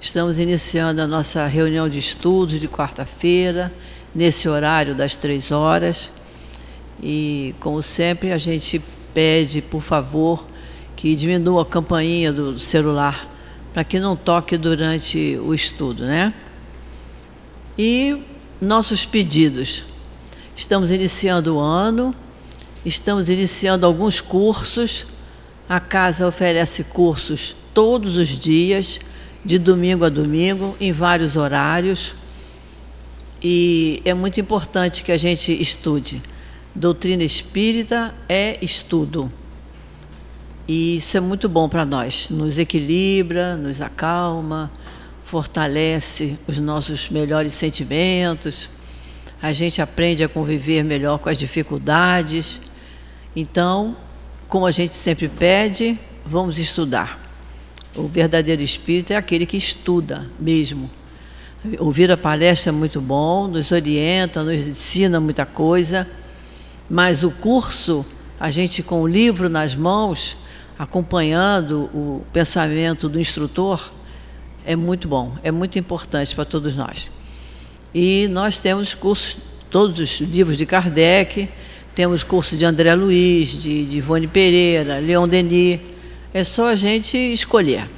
Estamos iniciando a nossa reunião de estudos de quarta-feira, nesse horário das três horas. E, como sempre, a gente pede, por favor, que diminua a campainha do celular para que não toque durante o estudo, né? E nossos pedidos. Estamos iniciando o ano, estamos iniciando alguns cursos. A casa oferece cursos todos os dias, de domingo a domingo, em vários horários. E é muito importante que a gente estude. Doutrina espírita é estudo. E isso é muito bom para nós. Nos equilibra, nos acalma, fortalece os nossos melhores sentimentos. A gente aprende a conviver melhor com as dificuldades. Então, como a gente sempre pede, vamos estudar. O verdadeiro espírito é aquele que estuda mesmo. Ouvir a palestra é muito bom, nos orienta, nos ensina muita coisa, mas o curso, a gente com o livro nas mãos, acompanhando o pensamento do instrutor, é muito bom, é muito importante para todos nós. E nós temos cursos, todos os livros de Kardec, temos curso de André Luiz, de, de Ivone Pereira, Leon Denis. É só a gente escolher.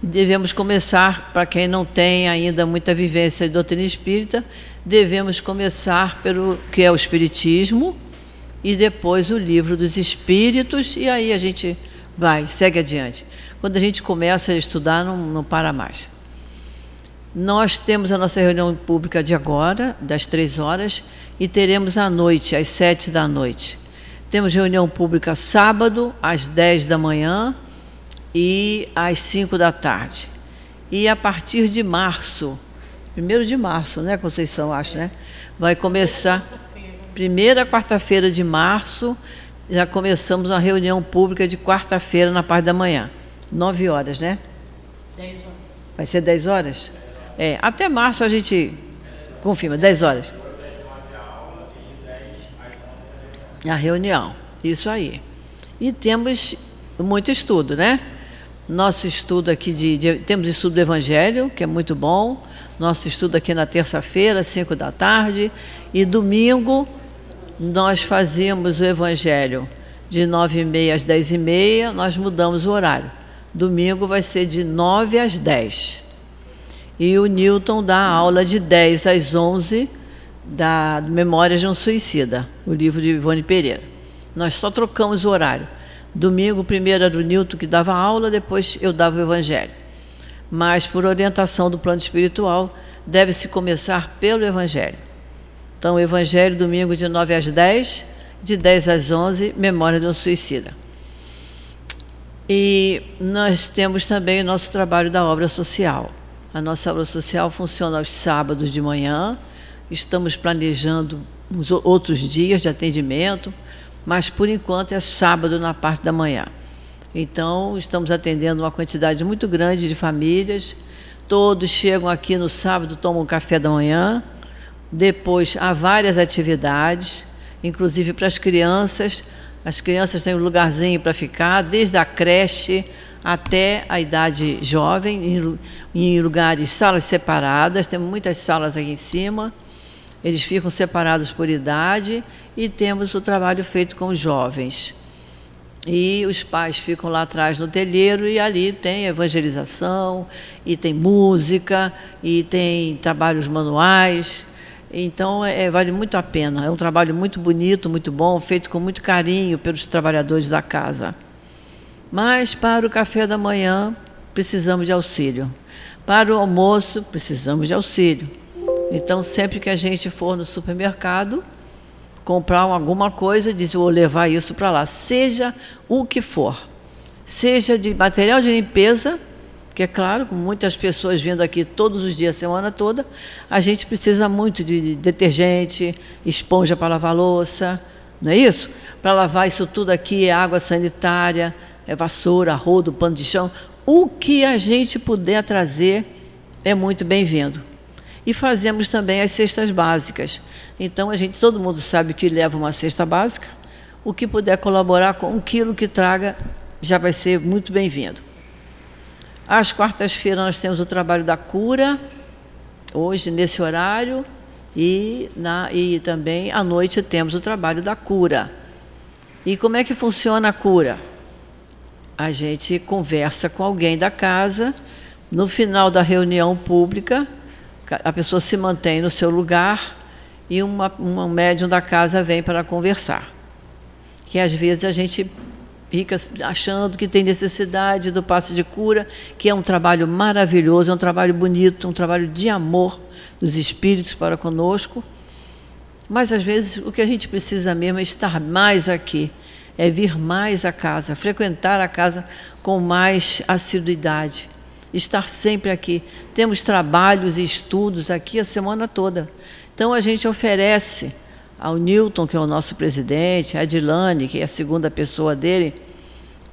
Devemos começar, para quem não tem ainda muita vivência de doutrina espírita, devemos começar pelo que é o Espiritismo e depois o livro dos Espíritos, e aí a gente vai, segue adiante. Quando a gente começa a estudar, não, não para mais. Nós temos a nossa reunião pública de agora, das três horas, e teremos à noite, às sete da noite. Temos reunião pública sábado, às dez da manhã e às cinco da tarde. E a partir de março, primeiro de março, né, Conceição, acho, né? Vai começar, primeira quarta-feira de março, já começamos a reunião pública de quarta-feira na parte da manhã. Nove horas, né? Dez horas. Vai ser dez horas? É, até março a gente confirma, 10 horas. A reunião, isso aí. E temos muito estudo, né? Nosso estudo aqui de, de, Temos estudo do Evangelho, que é muito bom. Nosso estudo aqui na terça-feira, 5 da tarde. E domingo nós fazíamos o Evangelho de 9 e meia às 10 e meia, nós mudamos o horário. Domingo vai ser de 9 às 10. E o Newton dá aula de 10 às 11 da Memórias de um Suicida, o livro de Ivone Pereira. Nós só trocamos o horário. Domingo, primeiro era o Newton que dava aula, depois eu dava o Evangelho. Mas, por orientação do plano espiritual, deve-se começar pelo Evangelho. Então, o Evangelho, domingo, de 9 às 10, de 10 às 11, Memória de um Suicida. E nós temos também o nosso trabalho da obra social. A nossa aula social funciona aos sábados de manhã. Estamos planejando os outros dias de atendimento, mas por enquanto é sábado na parte da manhã. Então, estamos atendendo uma quantidade muito grande de famílias. Todos chegam aqui no sábado, tomam um café da manhã. Depois, há várias atividades, inclusive para as crianças. As crianças têm um lugarzinho para ficar, desde a creche até a idade jovem, em, em lugares, salas separadas, temos muitas salas aqui em cima, eles ficam separados por idade e temos o trabalho feito com os jovens. E os pais ficam lá atrás no telheiro e ali tem evangelização, e tem música, e tem trabalhos manuais. Então, é, vale muito a pena. É um trabalho muito bonito, muito bom, feito com muito carinho pelos trabalhadores da casa. Mas para o café da manhã, precisamos de auxílio. Para o almoço, precisamos de auxílio. Então, sempre que a gente for no supermercado, comprar alguma coisa, diz: vou levar isso para lá, seja o que for. Seja de material de limpeza, que é claro, com muitas pessoas vindo aqui todos os dias, semana toda, a gente precisa muito de detergente, esponja para lavar louça, não é isso? Para lavar isso tudo aqui é água sanitária, é vassoura, rodo, pano de chão, o que a gente puder trazer é muito bem-vindo. E fazemos também as cestas básicas. Então a gente, todo mundo sabe que leva uma cesta básica. O que puder colaborar com um quilo que traga já vai ser muito bem-vindo. Às quartas-feiras nós temos o trabalho da cura, hoje nesse horário, e, na, e também à noite temos o trabalho da cura. E como é que funciona a cura? A gente conversa com alguém da casa, no final da reunião pública, a pessoa se mantém no seu lugar e uma, um médium da casa vem para conversar. Que às vezes a gente fica achando que tem necessidade do passe de cura, que é um trabalho maravilhoso, é um trabalho bonito, um trabalho de amor dos espíritos para conosco. Mas às vezes o que a gente precisa mesmo é estar mais aqui, é vir mais à casa, frequentar a casa com mais assiduidade, estar sempre aqui. Temos trabalhos e estudos aqui a semana toda. Então a gente oferece ao Newton, que é o nosso presidente, a Dilane, que é a segunda pessoa dele,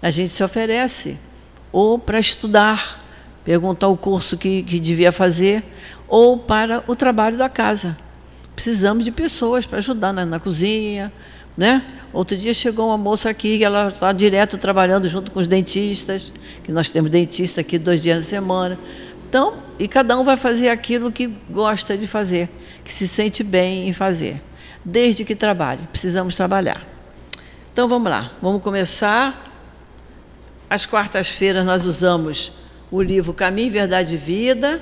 a gente se oferece ou para estudar, perguntar o curso que, que devia fazer, ou para o trabalho da casa. Precisamos de pessoas para ajudar na, na cozinha, né? Outro dia chegou uma moça aqui, ela está direto trabalhando junto com os dentistas, que nós temos dentista aqui dois dias na semana. Então, e cada um vai fazer aquilo que gosta de fazer, que se sente bem em fazer, desde que trabalhe. Precisamos trabalhar. Então vamos lá, vamos começar. Às quartas-feiras nós usamos o livro Caminho, Verdade e Vida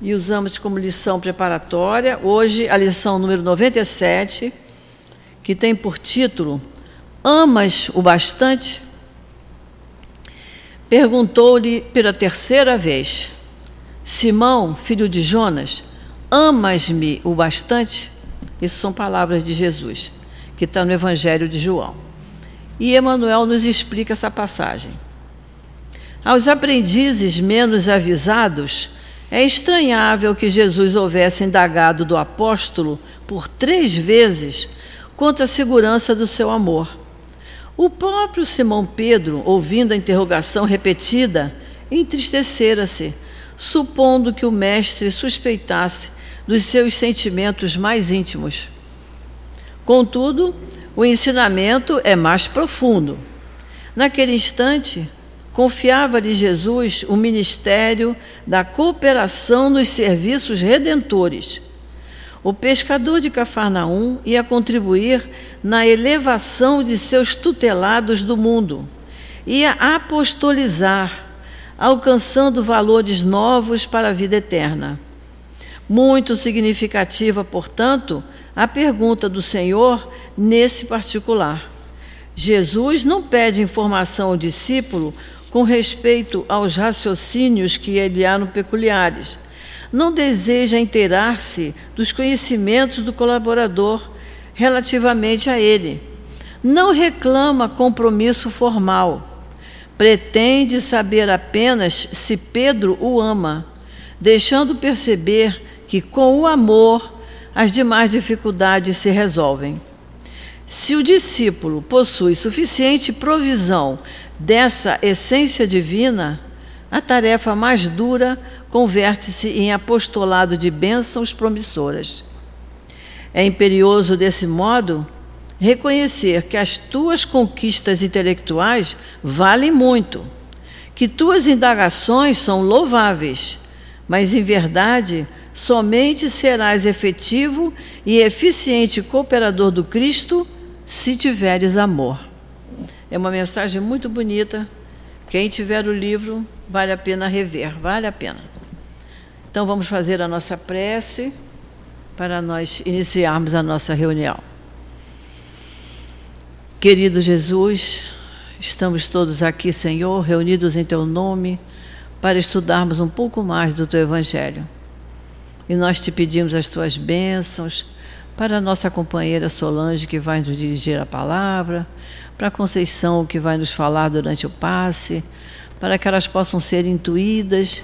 e usamos como lição preparatória. Hoje, a lição número 97 que tem por título Amas o bastante? Perguntou-lhe pela terceira vez: Simão, filho de Jonas, amas-me o bastante? Isso são palavras de Jesus, que está no Evangelho de João. E Emmanuel nos explica essa passagem. Aos aprendizes menos avisados, é estranhável que Jesus houvesse indagado do apóstolo por três vezes quanto à segurança do seu amor. O próprio Simão Pedro, ouvindo a interrogação repetida, entristecera-se, supondo que o mestre suspeitasse dos seus sentimentos mais íntimos. Contudo, o ensinamento é mais profundo. Naquele instante, confiava-lhe Jesus o ministério da cooperação nos serviços redentores o pescador de Cafarnaum ia contribuir na elevação de seus tutelados do mundo, ia apostolizar, alcançando valores novos para a vida eterna. Muito significativa, portanto, a pergunta do Senhor nesse particular. Jesus não pede informação ao discípulo com respeito aos raciocínios que ele há no peculiares não deseja inteirar-se dos conhecimentos do colaborador relativamente a ele. Não reclama compromisso formal. Pretende saber apenas se Pedro o ama, deixando perceber que com o amor as demais dificuldades se resolvem. Se o discípulo possui suficiente provisão dessa essência divina, a tarefa mais dura converte-se em apostolado de bênçãos promissoras. É imperioso, desse modo, reconhecer que as tuas conquistas intelectuais valem muito, que tuas indagações são louváveis, mas, em verdade, somente serás efetivo e eficiente cooperador do Cristo se tiveres amor. É uma mensagem muito bonita. Quem tiver o livro, vale a pena rever, vale a pena. Então vamos fazer a nossa prece para nós iniciarmos a nossa reunião. Querido Jesus, estamos todos aqui, Senhor, reunidos em Teu nome, para estudarmos um pouco mais do Teu Evangelho. E nós te pedimos as Tuas bênçãos para a nossa companheira Solange, que vai nos dirigir a palavra, para a Conceição, que vai nos falar durante o passe, para que elas possam ser intuídas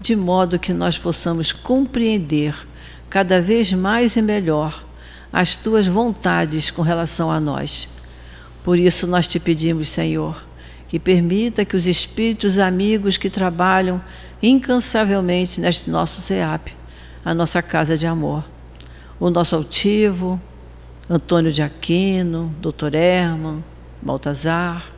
de modo que nós possamos compreender cada vez mais e melhor as tuas vontades com relação a nós. Por isso nós te pedimos, Senhor, que permita que os espíritos amigos que trabalham incansavelmente neste nosso SEAP, a nossa casa de amor, o nosso altivo, Antônio de Aquino, Dr. Herman, Baltazar,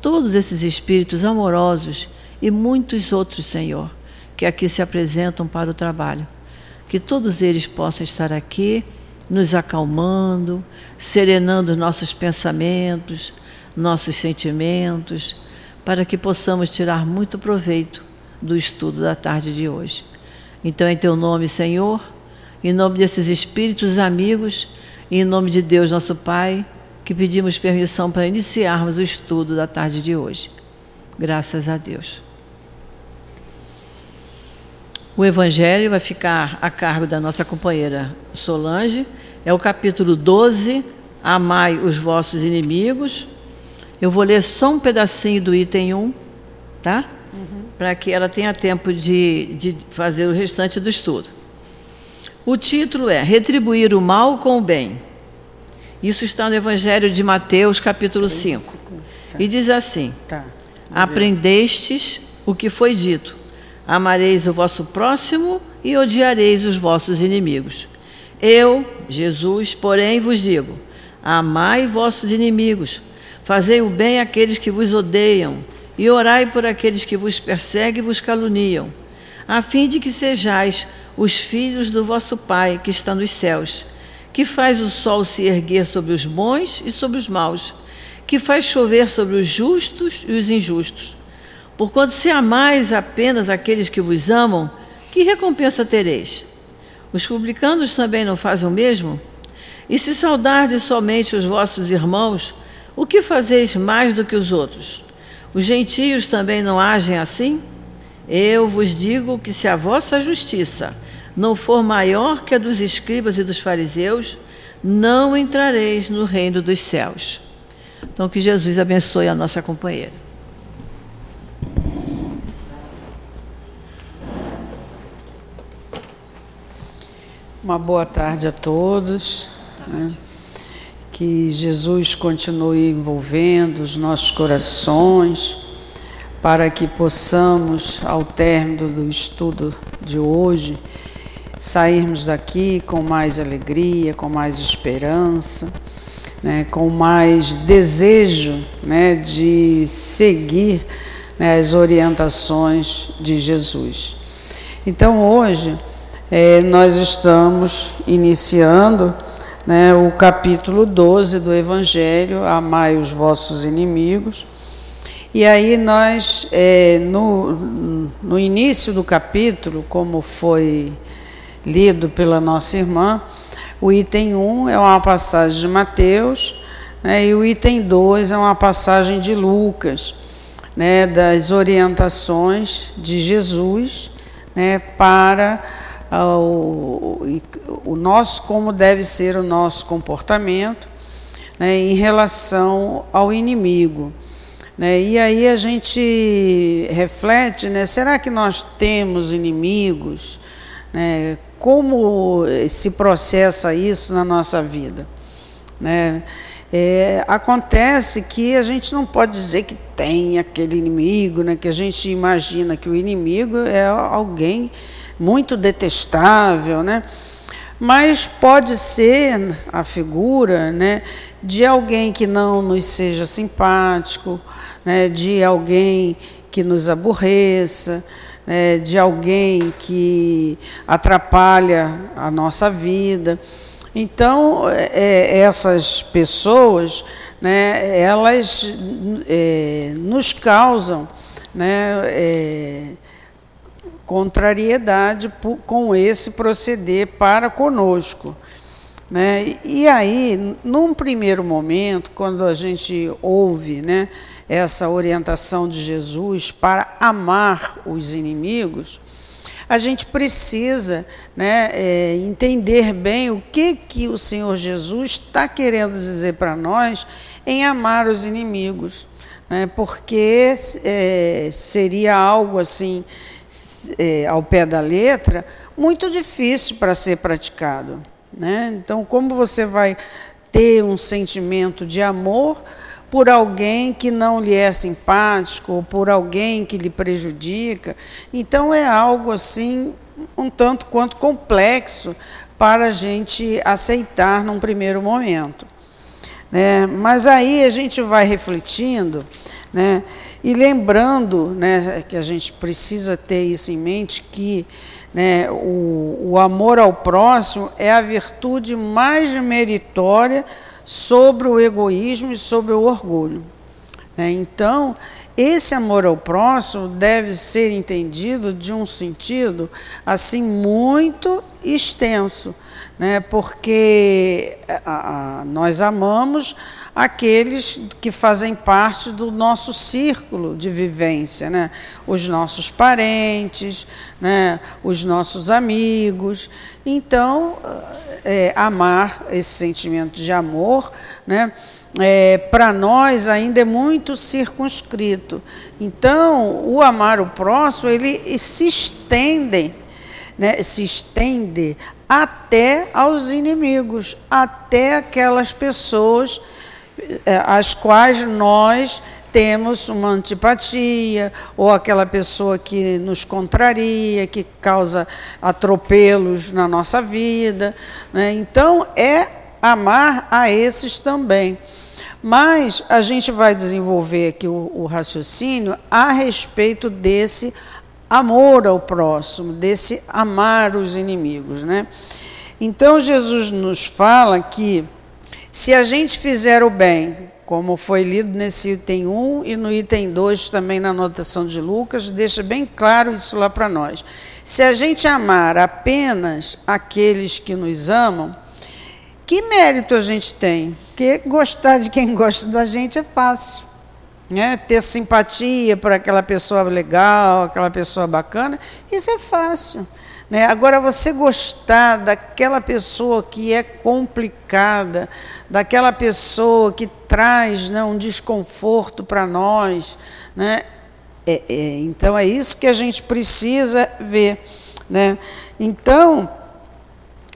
todos esses espíritos amorosos e muitos outros, Senhor, que aqui se apresentam para o trabalho. Que todos eles possam estar aqui, nos acalmando, serenando nossos pensamentos, nossos sentimentos, para que possamos tirar muito proveito do estudo da tarde de hoje. Então, em teu nome, Senhor, em nome desses espíritos amigos, e em nome de Deus, nosso Pai, que pedimos permissão para iniciarmos o estudo da tarde de hoje. Graças a Deus. O Evangelho vai ficar a cargo da nossa companheira Solange. É o capítulo 12, Amai os vossos inimigos. Eu vou ler só um pedacinho do item 1, tá? Uhum. Para que ela tenha tempo de, de fazer o restante do estudo. O título é Retribuir o mal com o bem. Isso está no Evangelho de Mateus, capítulo 5. Tá. E diz assim: tá. Aprendestes o que foi dito: Amareis o vosso próximo e odiareis os vossos inimigos. Eu, Jesus, porém vos digo: Amai vossos inimigos, fazei o bem àqueles que vos odeiam, e orai por aqueles que vos perseguem e vos caluniam, a fim de que sejais os filhos do vosso Pai que está nos céus, que faz o sol se erguer sobre os bons e sobre os maus, que faz chover sobre os justos e os injustos. Porquanto se amais apenas aqueles que vos amam, que recompensa tereis? Os publicanos também não fazem o mesmo? E se saudardes somente os vossos irmãos, o que fazeis mais do que os outros? Os gentios também não agem assim? Eu vos digo que se a vossa justiça não for maior que a dos escribas e dos fariseus, não entrareis no reino dos céus. Então, que Jesus abençoe a nossa companheira. Uma boa tarde a todos. Né? Que Jesus continue envolvendo os nossos corações para que possamos, ao término do estudo de hoje, sairmos daqui com mais alegria, com mais esperança, né, com mais desejo né, de seguir né, as orientações de Jesus. Então, hoje, é, nós estamos iniciando né, o capítulo 12 do Evangelho, Amai os vossos inimigos. E aí nós, é, no, no início do capítulo, como foi lido pela nossa irmã, o item 1 é uma passagem de Mateus, né, e o item 2 é uma passagem de Lucas, né, das orientações de Jesus né, para o, o nosso, como deve ser o nosso comportamento né, em relação ao inimigo. Né? E aí a gente reflete, né? será que nós temos inimigos? Né? Como se processa isso na nossa vida? Né? É, acontece que a gente não pode dizer que tem aquele inimigo, né? que a gente imagina que o inimigo é alguém muito detestável, né? mas pode ser a figura né, de alguém que não nos seja simpático, né, de alguém que nos aborreça, né, de alguém que atrapalha a nossa vida. Então, é, essas pessoas, né, elas é, nos causam né, é, contrariedade com esse proceder para conosco. Né? E aí, num primeiro momento, quando a gente ouve né, essa orientação de Jesus para amar os inimigos, a gente precisa né, é, entender bem o que, que o Senhor Jesus está querendo dizer para nós em amar os inimigos. Né, porque é, seria algo assim, é, ao pé da letra, muito difícil para ser praticado. Né? Então, como você vai ter um sentimento de amor por alguém que não lhe é simpático ou por alguém que lhe prejudica. Então é algo assim um tanto quanto complexo para a gente aceitar num primeiro momento. Né? Mas aí a gente vai refletindo, né? E lembrando né, que a gente precisa ter isso em mente, que né, o, o amor ao próximo é a virtude mais meritória sobre o egoísmo e sobre o orgulho. Né? Então, esse amor ao próximo deve ser entendido de um sentido assim muito extenso, né? porque a, a, nós amamos aqueles que fazem parte do nosso círculo de vivência, né? os nossos parentes, né? os nossos amigos. Então, é, amar esse sentimento de amor, né? é, para nós ainda é muito circunscrito. Então, o amar o próximo, ele se estende, né, se estende até aos inimigos, até aquelas pessoas às quais nós temos uma antipatia, ou aquela pessoa que nos contraria, que causa atropelos na nossa vida. Né? Então, é amar a esses também. Mas a gente vai desenvolver aqui o, o raciocínio a respeito desse amor ao próximo, desse amar os inimigos. Né? Então Jesus nos fala que se a gente fizer o bem, como foi lido nesse item 1 e no item 2 também na anotação de Lucas, deixa bem claro isso lá para nós. Se a gente amar apenas aqueles que nos amam, que mérito a gente tem? Porque gostar de quem gosta da gente é fácil. Né? Ter simpatia por aquela pessoa legal, aquela pessoa bacana, isso é fácil. Né? Agora, você gostar daquela pessoa que é complicada, daquela pessoa que traz né, um desconforto para nós, né? É, é, então é isso que a gente precisa ver. Né? Então,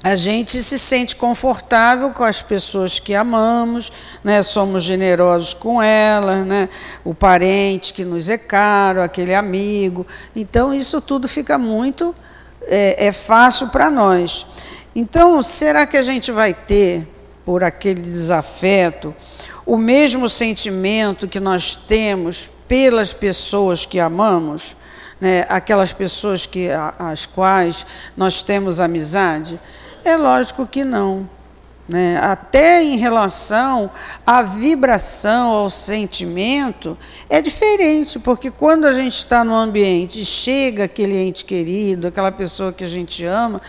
a gente se sente confortável com as pessoas que amamos, né? somos generosos com elas, né? o parente que nos é caro, aquele amigo. Então, isso tudo fica muito é, é fácil para nós. Então, será que a gente vai ter, por aquele desafeto, o mesmo sentimento que nós temos pelas pessoas que amamos? Né? Aquelas pessoas que, as quais nós temos amizade? É lógico que não. Né? Até em relação à vibração, ao sentimento, é diferente, porque quando a gente está no ambiente chega aquele ente querido, aquela pessoa que a gente ama,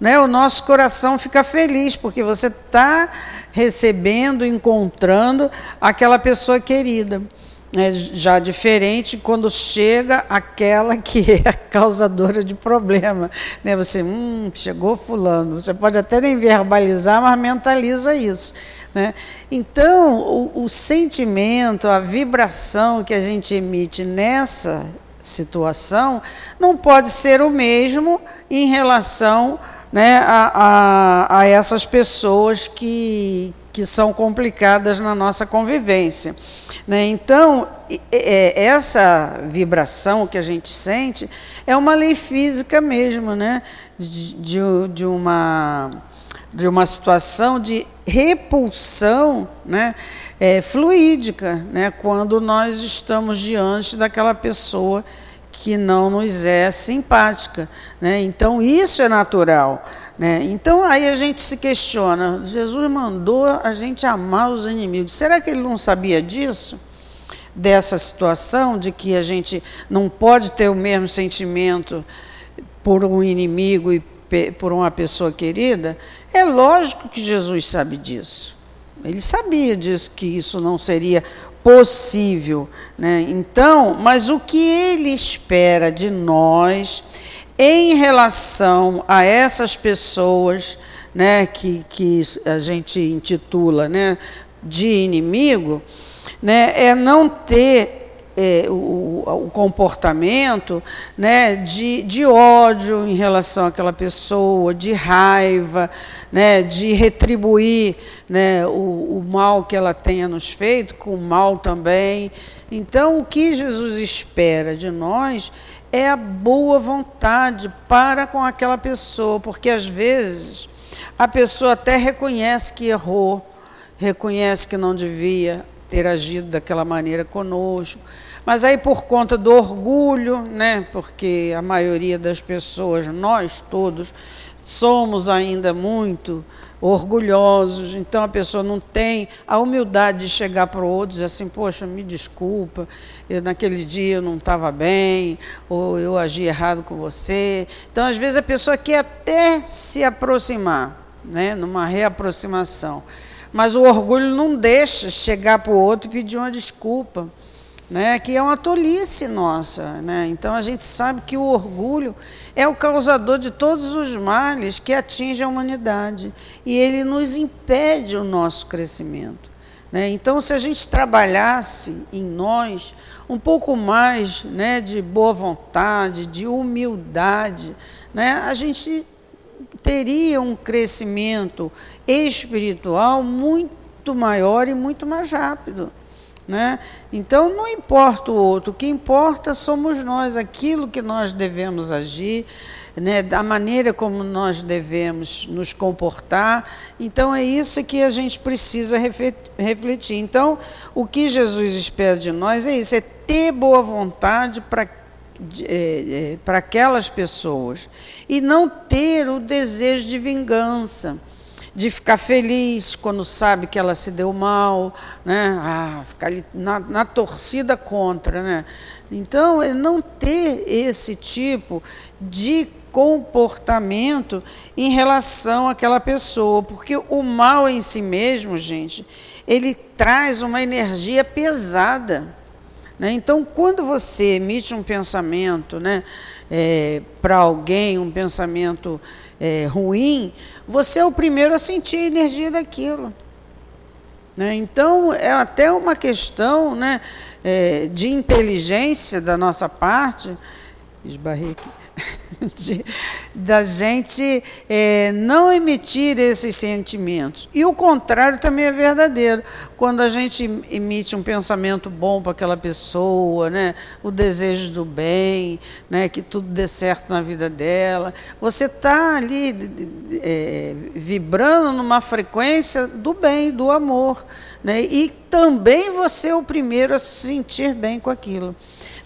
né, o nosso coração fica feliz, porque você está recebendo, encontrando aquela pessoa querida é já diferente quando chega aquela que é a causadora de problema. Né? Você, hum, chegou fulano. Você pode até nem verbalizar, mas mentaliza isso. Né? Então, o, o sentimento, a vibração que a gente emite nessa situação não pode ser o mesmo em relação né, a, a, a essas pessoas que, que são complicadas na nossa convivência. Né? Então, é, essa vibração que a gente sente é uma lei física mesmo, né? de, de, de uma, de uma situação de repulsão né? É, fluídica, né? quando nós estamos diante daquela pessoa que não nos é simpática. Né? Então, isso é natural. Né? Então aí a gente se questiona: Jesus mandou a gente amar os inimigos. Será que ele não sabia disso? Dessa situação de que a gente não pode ter o mesmo sentimento por um inimigo e por uma pessoa querida? É lógico que Jesus sabe disso. Ele sabia disso, que isso não seria possível. Né? Então, mas o que ele espera de nós em relação a essas pessoas né, que, que a gente intitula né, de inimigo, né, é não ter é, o, o, comportamento né, de, de ódio em relação àquela pessoa, de raiva, né, de retribuir né, o, o mal que ela tenha nos feito com o mal também. Então, o que Jesus espera de nós é a boa vontade para com aquela pessoa, porque às vezes a pessoa até reconhece que errou, reconhece que não devia ter agido daquela maneira conosco, Mas aí por conta do orgulho, né, porque a maioria das pessoas, nós todos, somos ainda muito orgulhosos, então a pessoa não tem a humildade de chegar para o outro e dizer assim, poxa, me desculpa, eu, naquele dia eu não estava bem, ou eu agi errado com você. Então, às vezes, a pessoa quer até se aproximar, né, numa reaproximação, mas o orgulho não deixa chegar para o outro e pedir uma desculpa. Né, que é uma tolice nossa. Né? Então a gente sabe que o orgulho é o causador de todos os males que atingem a humanidade e ele nos impede o nosso crescimento. Né? Então, se a gente trabalhasse em nós um pouco mais né, de boa vontade, de humildade, né, a gente teria um crescimento espiritual muito maior e muito mais rápido. Né? Então, não importa o outro, o que importa somos nós, aquilo que nós devemos agir, né? da maneira como nós devemos nos comportar. Então, é isso que a gente precisa refletir. Então, o que Jesus espera de nós é isso: é ter boa vontade para é, é, para aquelas pessoas e não ter o desejo de vingança de ficar feliz quando sabe que ela se deu mal, né? Ah, ficar na, na torcida contra, né? Então, é não ter esse tipo de comportamento em relação àquela pessoa, porque o mal em si mesmo, gente, ele traz uma energia pesada. Né? Então, quando você emite um pensamento né, é, para alguém, um pensamento é, ruim, você é o primeiro a sentir a energia daquilo. Né? Então, é até uma questão né, é, de inteligência da nossa parte. Esbarrei aqui de, da gente é, não emitir esses sentimentos. E o contrário também é verdadeiro. Quando a gente emite um pensamento bom para aquela pessoa, né, o desejo do bem, né, que tudo dê certo na vida dela, você está ali é, vibrando numa frequência do bem, do amor. Né, e também você é o primeiro a se sentir bem com aquilo.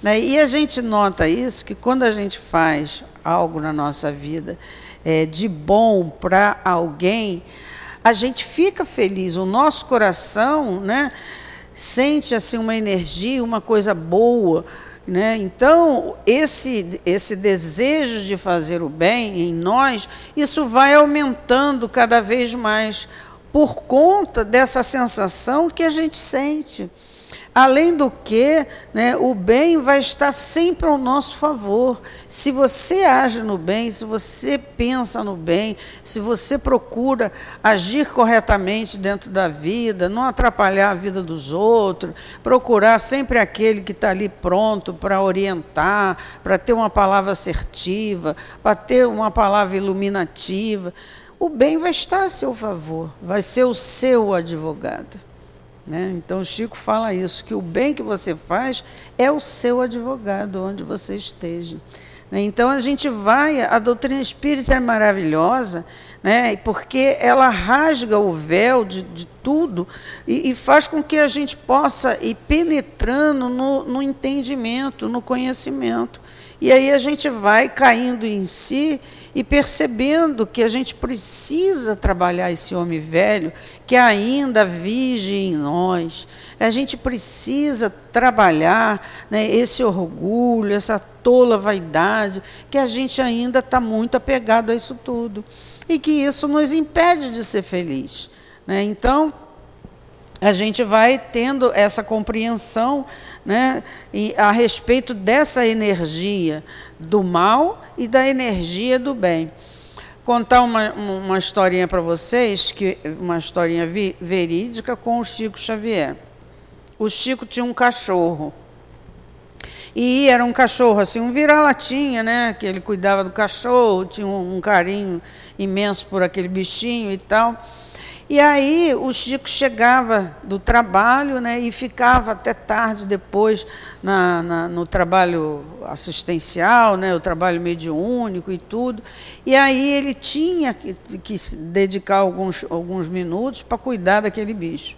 Né? E a gente nota isso, que quando a gente faz algo na nossa vida é, de bom para alguém, a gente fica feliz, o nosso coração né, sente assim uma energia, uma coisa boa. Né? Então, esse, esse desejo de fazer o bem em nós, isso vai aumentando cada vez mais por conta dessa sensação que a gente sente. Além do que, né, o bem vai estar sempre ao nosso favor. Se você age no bem, se você pensa no bem, se você procura agir corretamente dentro da vida, não atrapalhar a vida dos outros, procurar sempre aquele que está ali pronto para orientar, para ter uma palavra assertiva, para ter uma palavra iluminativa, o bem vai estar a seu favor, vai ser o seu advogado. Né? Então, Chico fala isso, que o bem que você faz é o seu advogado, onde você esteja. Né? Então, a gente vai, a doutrina espírita é maravilhosa, né? porque ela rasga o véu de, de tudo e, e, faz com que a gente possa ir penetrando no, no entendimento, no conhecimento. E aí a gente vai caindo em si e percebendo que a gente precisa trabalhar esse homem velho que ainda vive em nós. A gente precisa trabalhar né, esse orgulho, essa tola vaidade, que a gente ainda está muito apegado a isso tudo. E que isso nos impede de ser feliz. Né? Então, a gente vai tendo essa compreensão né, a respeito dessa energia do mal e da energia do bem. Contar uma, uma historinha para vocês, que uma historinha vi, verídica com o Chico Xavier. O Chico tinha um cachorro. E era um cachorro, assim, um vira-latinha, né? Que ele cuidava do cachorro, tinha um, um carinho imenso por aquele bichinho e tal. E aí o Chico chegava do trabalho né, e ficava até tarde depois na, na, no trabalho assistencial, né, o trabalho mediúnico e tudo. E aí ele tinha que, que dedicar alguns, alguns minutos para cuidar daquele bicho.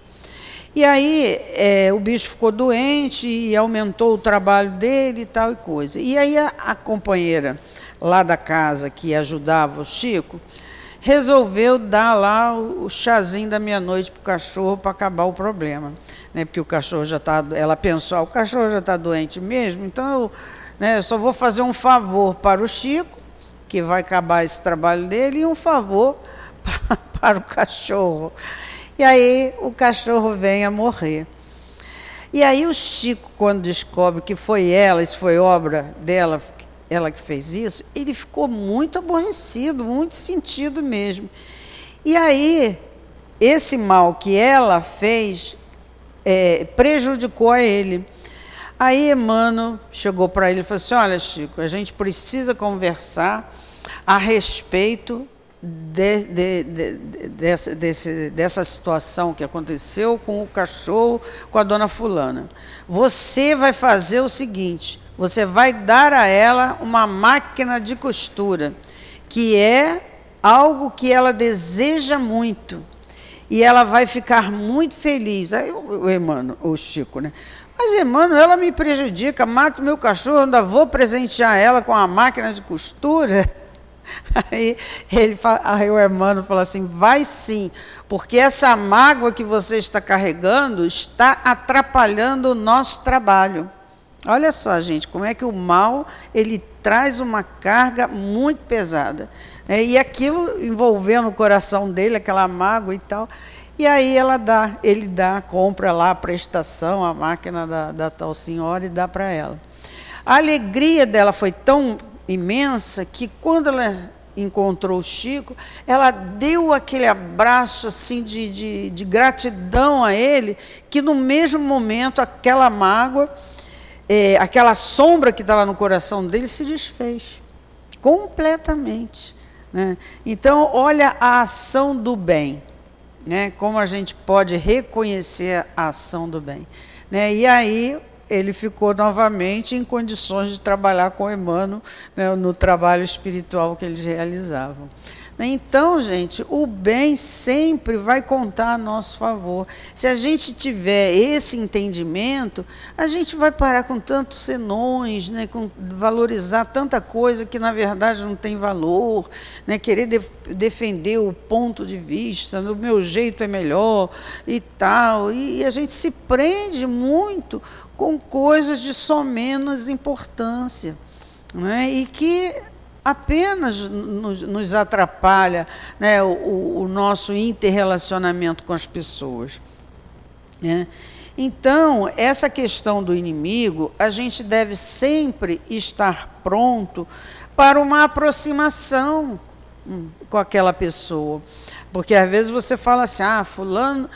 E aí é, o bicho ficou doente e aumentou o trabalho dele e tal e coisa. E aí a, a companheira lá da casa que ajudava o Chico resolveu dar lá o, chazinho da meia-noite para o cachorro para acabar o problema. Né? Porque o cachorro já está. Ela pensou, ah, o cachorro já está doente mesmo, então eu, né, só vou fazer um favor para o Chico, que vai acabar esse trabalho dele, e um favor para, para o cachorro. E aí o cachorro vem a morrer. E aí o Chico, quando descobre que foi ela, isso foi obra dela, ela que fez isso, ele ficou muito aborrecido, muito sentido mesmo. E aí, esse mal que ela fez é, prejudicou a ele. Aí Emmanuel chegou para ele e falou assim: Olha, Chico, a gente precisa conversar a respeito de, de, de, dessa, desse, dessa situação que aconteceu com o cachorro, com a dona Fulana. Você vai fazer o seguinte: você vai dar a ela uma máquina de costura, que é algo que ela deseja muito. E ela vai ficar muito feliz. Aí o, o Emmanuel, o Chico, né? Mas, Emmanuel, ela me prejudica, mata o meu cachorro, ainda vou presentear ela com a máquina de costura. Aí, ele, aí o Emmanuel falou assim: vai sim, porque essa mágoa que você está carregando está atrapalhando o nosso trabalho. Olha só, gente, como é que o mal ele traz uma carga muito pesada. É, e aquilo envolvendo o coração dele, aquela mágoa e tal. E aí ela dá, ele dá, compra lá a prestação, a máquina da, da tal senhora e dá para ela. A alegria dela foi tão imensa que quando ela encontrou o Chico, ela deu aquele abraço assim de, de, de gratidão a ele, que no mesmo momento aquela mágoa, é, aquela sombra que estava no coração dele se desfez completamente. Né? Então, olha a ação do bem, né? como a gente pode reconhecer a ação do bem. Né? E aí ele ficou novamente em condições de trabalhar com Emmanuel né, no trabalho espiritual que eles realizavam. Então, gente, o bem sempre vai contar a nosso favor. Se a gente tiver esse entendimento, a gente vai parar com tantos senões, né, com valorizar tanta coisa que na verdade não tem valor, né, querer de, defender o ponto de vista, o meu jeito é melhor e tal. E, e a gente se prende muito com coisas de só menos importância. Né, e que apenas nos, nos atrapalha né, o, o, nosso interrelacionamento com as pessoas. Né? Então, essa questão do inimigo, a gente deve sempre estar pronto para uma aproximação hum, com aquela pessoa. Porque às vezes você fala assim, ah, fulano,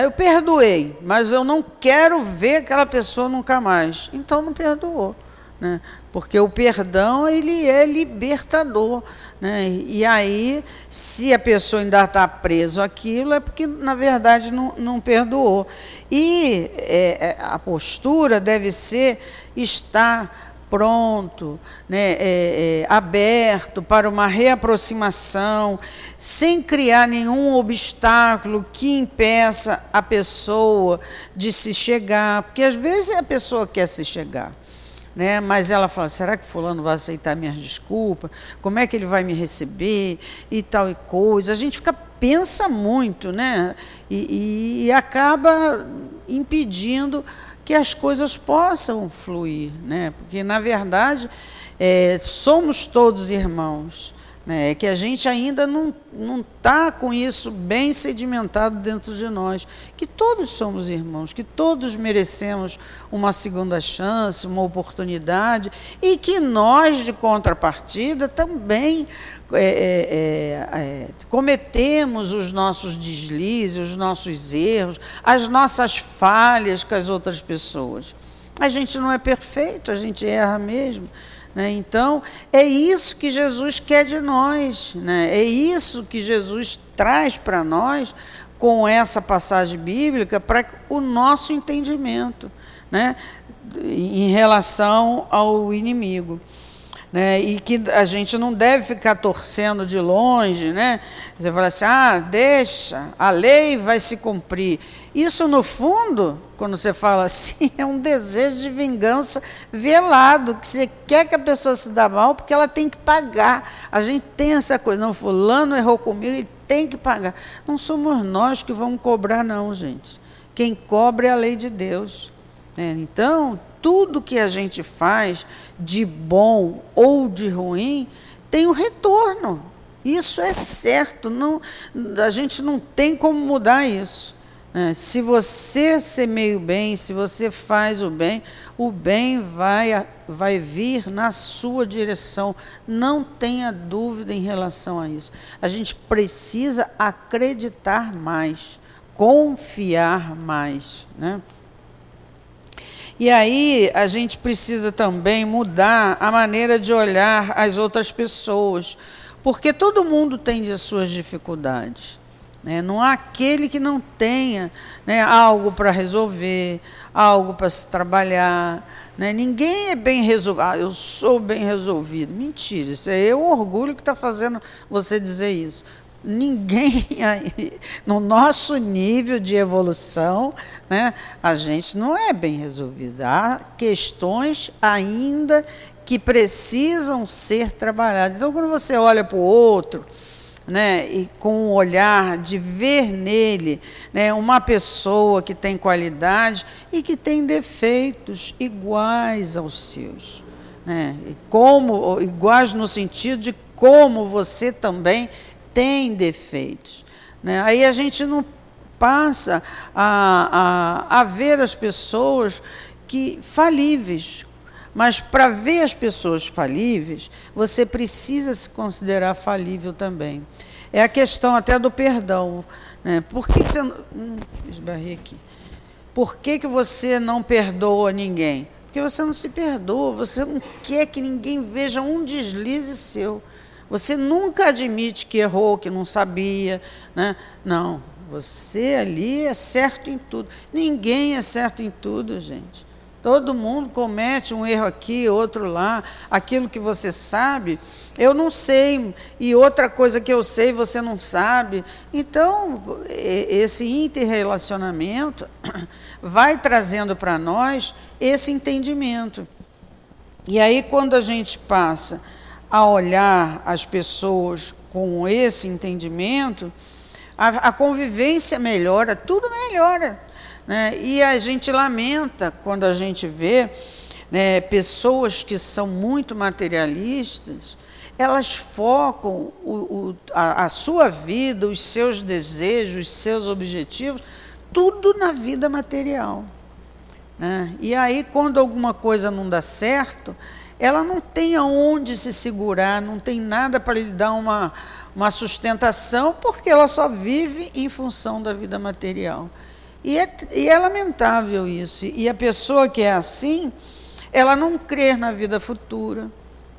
eu perdoei, mas eu não quero ver aquela pessoa nunca mais. Então não perdoou. Né? porque o perdão ele é libertador. Né? E aí, se a pessoa ainda está preso aquilo, é porque, na verdade, não, não perdoou. E é, é a postura deve ser estar pronto, né, é, é, aberto para uma reaproximação, sem criar nenhum obstáculo que impeça a pessoa de se chegar, porque às vezes a pessoa quer se chegar, né? Mas ela fala: será que fulano vai aceitar minhas desculpas? Como é que ele vai me receber e tal e coisa? A gente fica pensa muito, né? E, e, e acaba impedindo que as coisas possam fluir, né? Porque na verdade é, somos todos irmãos. Né? É que a gente ainda não está com isso bem sedimentado dentro de nós. Que todos somos irmãos, que todos merecemos uma segunda chance, uma oportunidade, e que nós, de contrapartida, também é, é, é, cometemos os nossos deslizes, os nossos erros, as nossas falhas com as outras pessoas. A gente não é perfeito, a gente erra mesmo. Né? Então, é isso que Jesus quer de nós, né? é isso que Jesus traz para nós com essa passagem bíblica para o nosso entendimento né? em relação ao inimigo. Né? e que a gente não deve ficar torcendo de longe, né? Você fala assim, ah, deixa, a lei vai se cumprir. Isso, no fundo, quando você fala assim, é um desejo de vingança velado, que você quer que a pessoa se dê mal porque ela tem que pagar. A gente tem essa coisa, não, fulano errou comigo, ele tem que pagar. Não somos nós que vamos cobrar, não, gente. Quem cobra é a lei de Deus. Né? Então, tudo que a gente faz, de bom ou de ruim, tem um retorno. Isso é certo. Não, a gente não tem como mudar isso. É, se você semeia o bem, se você faz o bem, o bem vai, vai vir na sua direção. Não tenha dúvida em relação a isso. A gente precisa acreditar mais, confiar mais. Né? E aí a gente precisa também mudar a maneira de olhar as outras pessoas, porque todo mundo tem as suas dificuldades. Né? Não há aquele que não tenha né, algo para resolver, algo para se trabalhar. Né? Ninguém é bem resolvido. Ah, eu sou bem resolvido. Mentira, isso é o orgulho que está fazendo você dizer isso. Ninguém, no nosso nível de evolução, né, a gente não é bem resolvido. Há questões ainda que precisam ser trabalhadas. Então, quando você olha para o outro, né, e com o olhar de ver nele né, uma pessoa que tem qualidade e que tem defeitos iguais aos seus. Né, e como, iguais no sentido de como você também tem defeitos. Né. Aí a gente não passa a, a, a ver as pessoas que falíveis, mas para ver as pessoas falíveis, você precisa se considerar falível também. É a questão até do perdão. Né? Por que, que você. Hum, esbarrei aqui. Por que, que você não perdoa ninguém? Porque você não se perdoa, você não quer que ninguém veja um deslize seu. Você nunca admite que errou, que não sabia. Né? Não, você ali é certo em tudo. Ninguém é certo em tudo, gente. Todo mundo comete um erro aqui, outro lá. Aquilo que você sabe, eu não sei. E outra coisa que eu sei, você não sabe. Então, esse interrelacionamento vai trazendo para nós esse entendimento. E aí, quando a gente passa a olhar as pessoas com esse entendimento, a, a convivência melhora, tudo melhora. Né? E a gente lamenta quando a gente vê né, pessoas que são muito materialistas, elas focam o, o, a, a sua vida, os seus desejos, os seus objetivos, tudo na vida material. Né? E aí, quando alguma coisa não dá certo, ela não tem aonde se segurar, não tem nada para lhe dar uma, uma sustentação, porque ela só vive em função da vida material. E é, e é lamentável isso. E a pessoa que é assim, ela não crê na vida futura.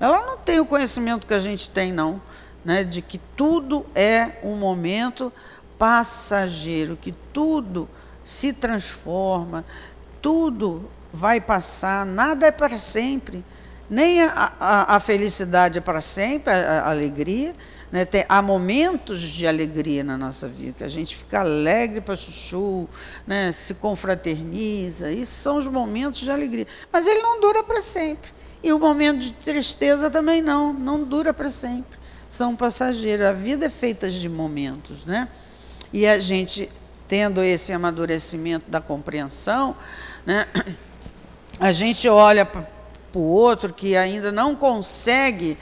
Ela não tem o conhecimento que a gente tem, não, né, de que tudo é um momento passageiro, que tudo se transforma, tudo vai passar, nada é para sempre. Nem a, a, a felicidade é para sempre, a, a alegria, né? Tem, há momentos de alegria na nossa vida, que a gente fica alegre para chuchu, né? se confraterniza. Isso são os momentos de alegria. Mas ele não dura para sempre. E o momento de tristeza também não, não dura para sempre. São passageiros. A vida é feita de momentos. Né? E a gente, tendo esse amadurecimento da compreensão, né? a gente olha para o outro que ainda não consegue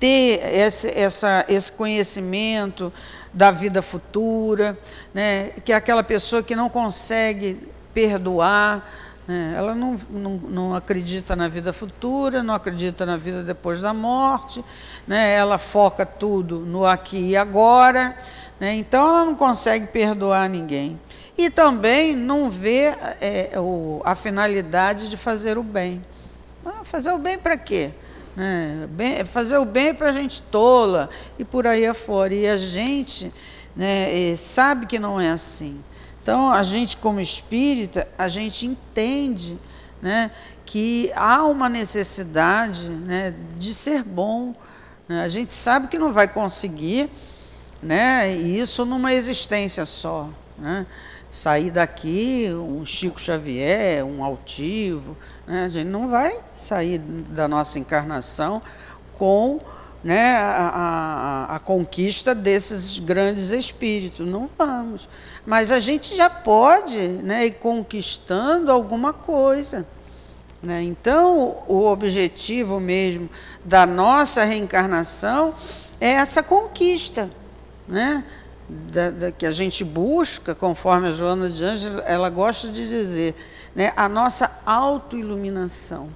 ter esse, essa, esse conhecimento da vida futura, né? que é aquela pessoa que não consegue perdoar, né? ela não, não, não, acredita na vida futura, não acredita na vida depois da morte, né? ela foca tudo no aqui e agora, né? então ela não consegue perdoar ninguém. E também não vê é, o, a finalidade de fazer o bem. Ah, fazer o bem para quê? Né? Bem, fazer o bem para a gente tola e por aí afora. E a gente né, sabe que não é assim. Então, a gente, como espírita, a gente entende né, que há uma necessidade né, de ser bom. Né? A gente sabe que não vai conseguir, né, isso numa existência só. Né? Sair daqui, um Chico Xavier, um altivo, né? a gente não vai sair da nossa encarnação com né, a, a, a, conquista desses grandes espíritos. Não vamos. Mas a gente já pode né, ir conquistando alguma coisa. Né? Então, o objetivo mesmo da nossa reencarnação é essa conquista. Né? Da, da, que a gente busca, conforme a Joana de Ângelo, ela gosta de dizer, né, a nossa autoiluminação.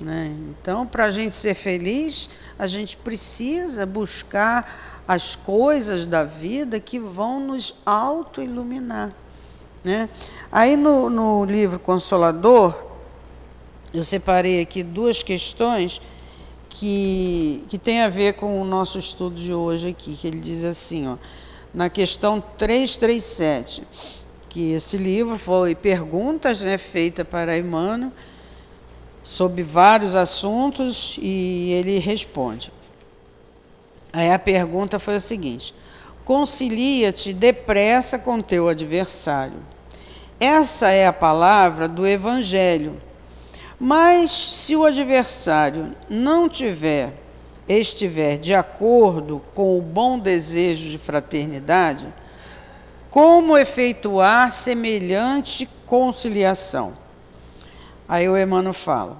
Né? Então, para a gente ser feliz, a gente precisa buscar as coisas da vida que vão nos autoiluminar. Né? Aí no, no livro Consolador, eu separei aqui duas questões que, que tem a ver com o nosso estudo de hoje aqui, que ele diz assim, ó, na questão 337, que esse livro foi perguntas né, feitas para Emmanuel, sobre vários assuntos e ele responde. Aí a pergunta foi a seguinte: concilia-te depressa com teu adversário. Essa é a palavra do Evangelho. Mas se o adversário não tiver, estiver de acordo com o bom desejo de fraternidade, como efetuar semelhante conciliação? Aí o Emmanuel fala: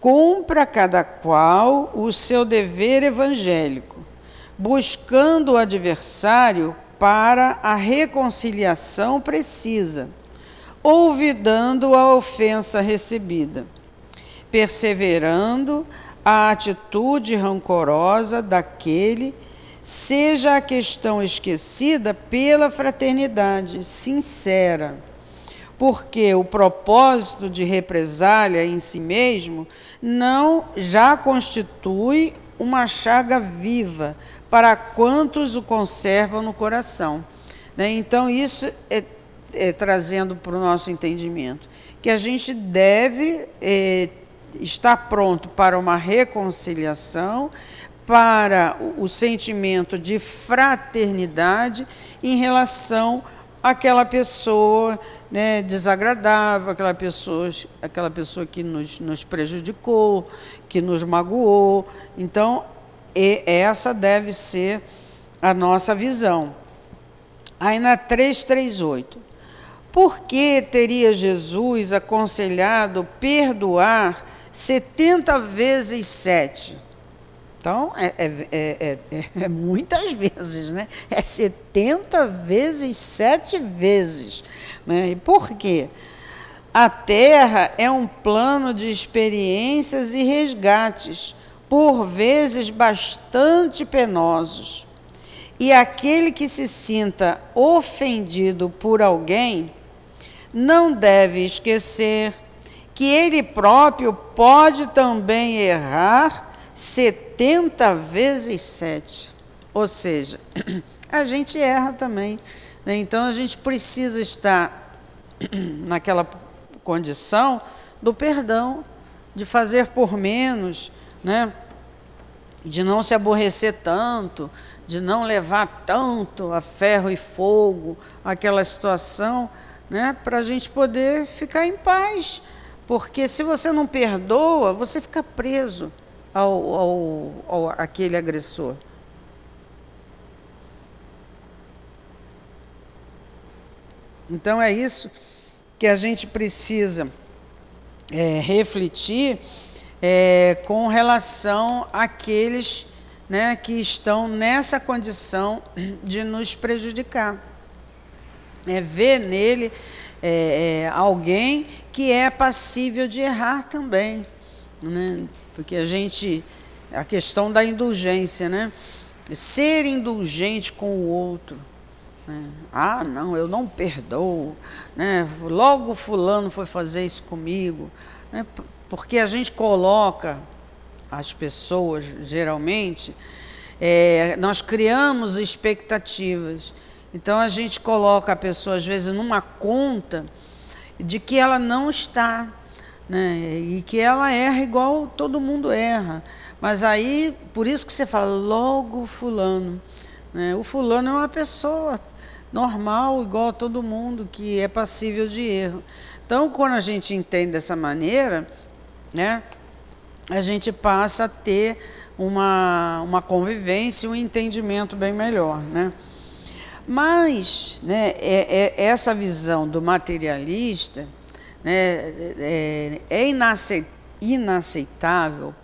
cumpra cada qual o seu dever evangélico, buscando o adversário para a reconciliação precisa, olvidando a ofensa recebida, perseverando a atitude rancorosa daquele, seja a questão esquecida pela fraternidade sincera porque o propósito de represália em si mesmo não já constitui uma chaga viva para quantos o conservam no coração. Né? Então, isso é, é trazendo para o nosso entendimento que a gente deve é, estar pronto para uma reconciliação, para o sentimento de fraternidade em relação àquela pessoa né, desagradável, aquela pessoa, aquela pessoa que nos, nos prejudicou, que nos magoou. Então, essa deve ser a nossa visão. Aí na 338. Por que teria Jesus aconselhado perdoar 70 vezes 7? Então, é, é, é, é, muitas vezes, né? É 70 vezes, sete vezes. Né? E por quê? A Terra é um plano de experiências e resgates, por vezes bastante penosos. E aquele que se sinta ofendido por alguém não deve esquecer que ele próprio pode também errar 70 vezes 7. Ou seja, a gente erra também. Né? Então a gente precisa estar naquela condição do perdão, de fazer por menos, né? de não se aborrecer tanto, de não levar tanto a ferro e fogo aquela situação, né? para a gente poder ficar em paz. Porque se você não perdoa, você fica preso ao, ao, ao aquele agressor. Então é isso que a gente precisa é, refletir é, com relação àqueles né, que estão nessa condição de nos prejudicar. É ver nele é, é alguém que é passível de errar também. Né? Porque a gente. A questão da indulgência, né? Ser indulgente com o outro. Né? Ah, não, eu não perdoo. Né? Logo fulano foi fazer isso comigo. Né? Porque a gente coloca as pessoas, geralmente, é, nós criamos expectativas. Então a gente coloca a pessoa, às vezes, numa conta de que ela não está. né? E que ela erra igual todo mundo erra. Mas aí, por isso que você fala logo fulano. Né? O fulano é uma pessoa normal, igual a todo mundo, que é passível de erro. Então, quando a gente entende dessa maneira, né, a gente passa a ter uma, uma convivência, um entendimento bem melhor. Né? Mas né, é, é essa visão do materialista né, é, é inaceitável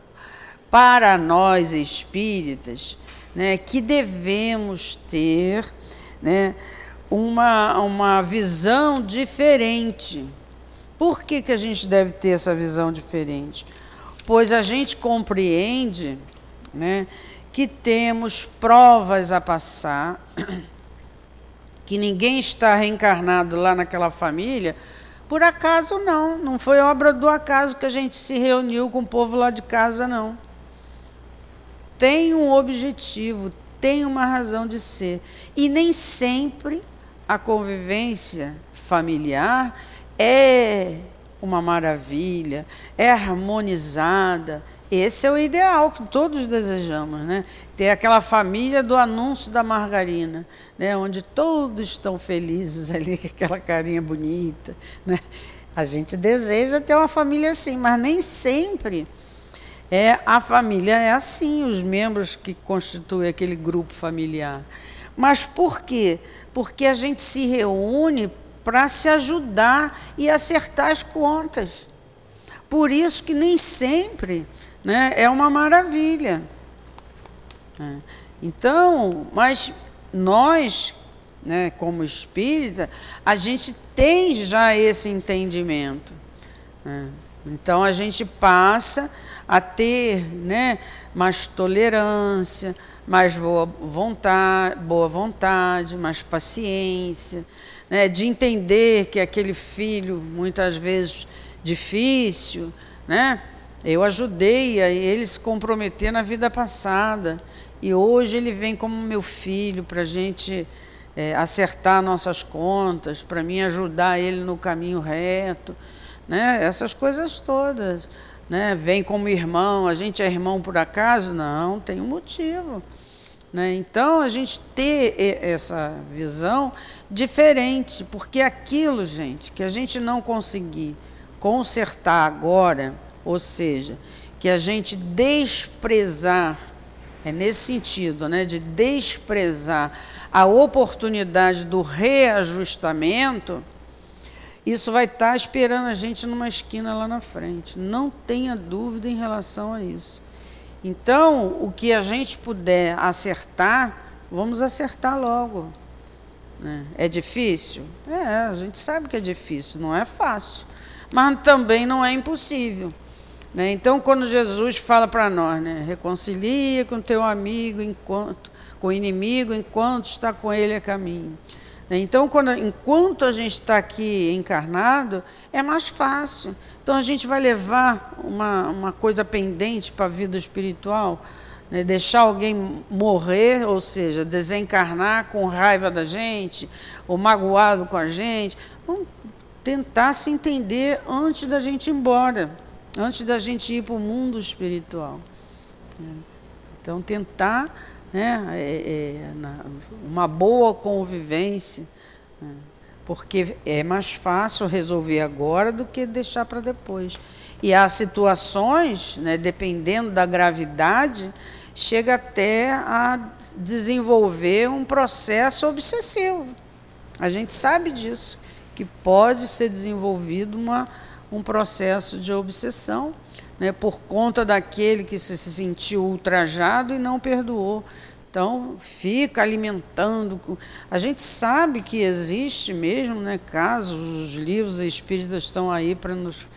para nós espíritas né, que devemos ter né, uma, uma visão diferente. Por que, que a gente deve ter essa visão diferente? Pois a gente compreende né, que temos provas a passar, que ninguém está reencarnado lá naquela família por acaso não, não foi obra do acaso que a gente se reuniu com o povo lá de casa, não. Tem um objetivo, tem uma razão de ser. E nem sempre a convivência familiar é uma maravilha, é harmonizada, esse é o ideal que todos desejamos, né? Ter aquela família do anúncio da margarina, né? Onde todos estão felizes ali, com aquela carinha bonita, né? A gente deseja ter uma família assim, mas nem sempre é a família é assim, os membros que constituem aquele grupo familiar. Mas por quê? Porque a gente se reúne para se ajudar e acertar as contas. Por isso que nem sempre né, é uma maravilha. É. Então, mas nós, né, como espírita, a gente tem já esse entendimento. Né? Então a gente passa a ter né, mais tolerância, mais boa vontade, boa vontade, mais paciência, né, de entender que aquele filho, muitas vezes difícil, né, eu ajudei a ele se comprometer na vida passada. E hoje ele vem como meu filho para a gente é, acertar nossas contas, para mim ajudar ele no caminho reto. Né? Essas coisas todas. Né? Vem como irmão, a gente é irmão por acaso? Não, tem um motivo. Né? Então, a gente ter essa visão diferente, porque aquilo, gente, que a gente não conseguir consertar agora, ou seja, que a gente desprezar, é nesse sentido, né, de desprezar a oportunidade do reajustamento, isso vai estar esperando a gente numa esquina lá na frente. Não tenha dúvida em relação a isso. Então, o que a gente puder acertar, vamos acertar logo. Né? É difícil? É, a gente sabe que é difícil, não é fácil. Mas também não é impossível. Né? Então, quando Jesus fala para nós, né? reconcilia com teu amigo enquanto com o inimigo enquanto está com ele a caminho. Né? Então, quando, enquanto a gente está aqui encarnado, é mais fácil. Então, a gente vai levar uma, uma coisa pendente para a vida espiritual, né? deixar alguém morrer, ou seja, desencarnar com raiva da gente, ou magoado com a gente. Vamos tentar se entender antes da gente ir embora antes da gente ir para o mundo espiritual. Então, tentar né, é, é, uma boa convivência, né, porque é mais fácil resolver agora do que deixar para depois. E há situações, né, dependendo da gravidade, chega até a desenvolver um processo obsessivo. A gente sabe disso, que pode ser desenvolvido uma um processo de obsessão, né, por conta daquele que se sentiu ultrajado e não perdoou. Então, fica alimentando. A gente sabe que existe mesmo né, casos, os livros espíritas estão aí para nos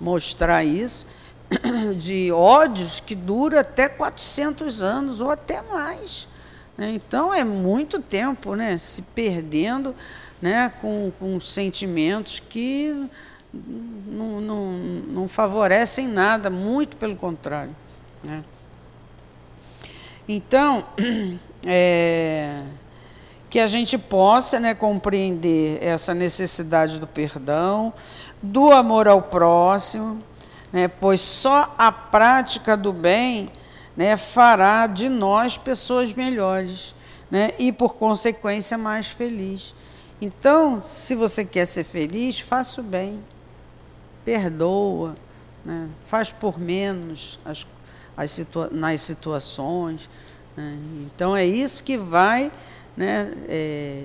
mostrar isso, de ódios que dura até 400 anos ou até mais. Né. Então, é muito tempo né, se perdendo né, com, com sentimentos que não, não, não favorecem nada, muito pelo contrário. Né? Então, é, que a gente possa né, compreender essa necessidade do perdão, do amor ao próximo, né, pois só a prática do bem né, fará de nós pessoas melhores né, e, por consequência, mais felizes. Então, se você quer ser feliz, faça o bem, perdoa, né, faz por menos as, as situa nas situações. Né, então, é isso que vai né, é,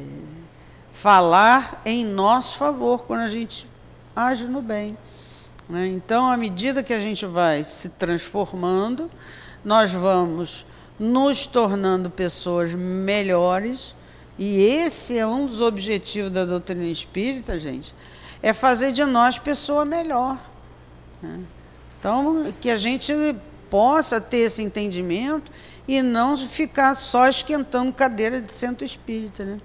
falar em nosso favor quando a gente age no bem. Né? Então, à medida que a gente vai se transformando, nós vamos nos tornando pessoas melhores, e esse é um dos objetivos da doutrina espírita, gente, é fazer de nós pessoa melhor. Né? Então, que a gente possa ter esse entendimento e não ficar só esquentando cadeira de centro espírita, né?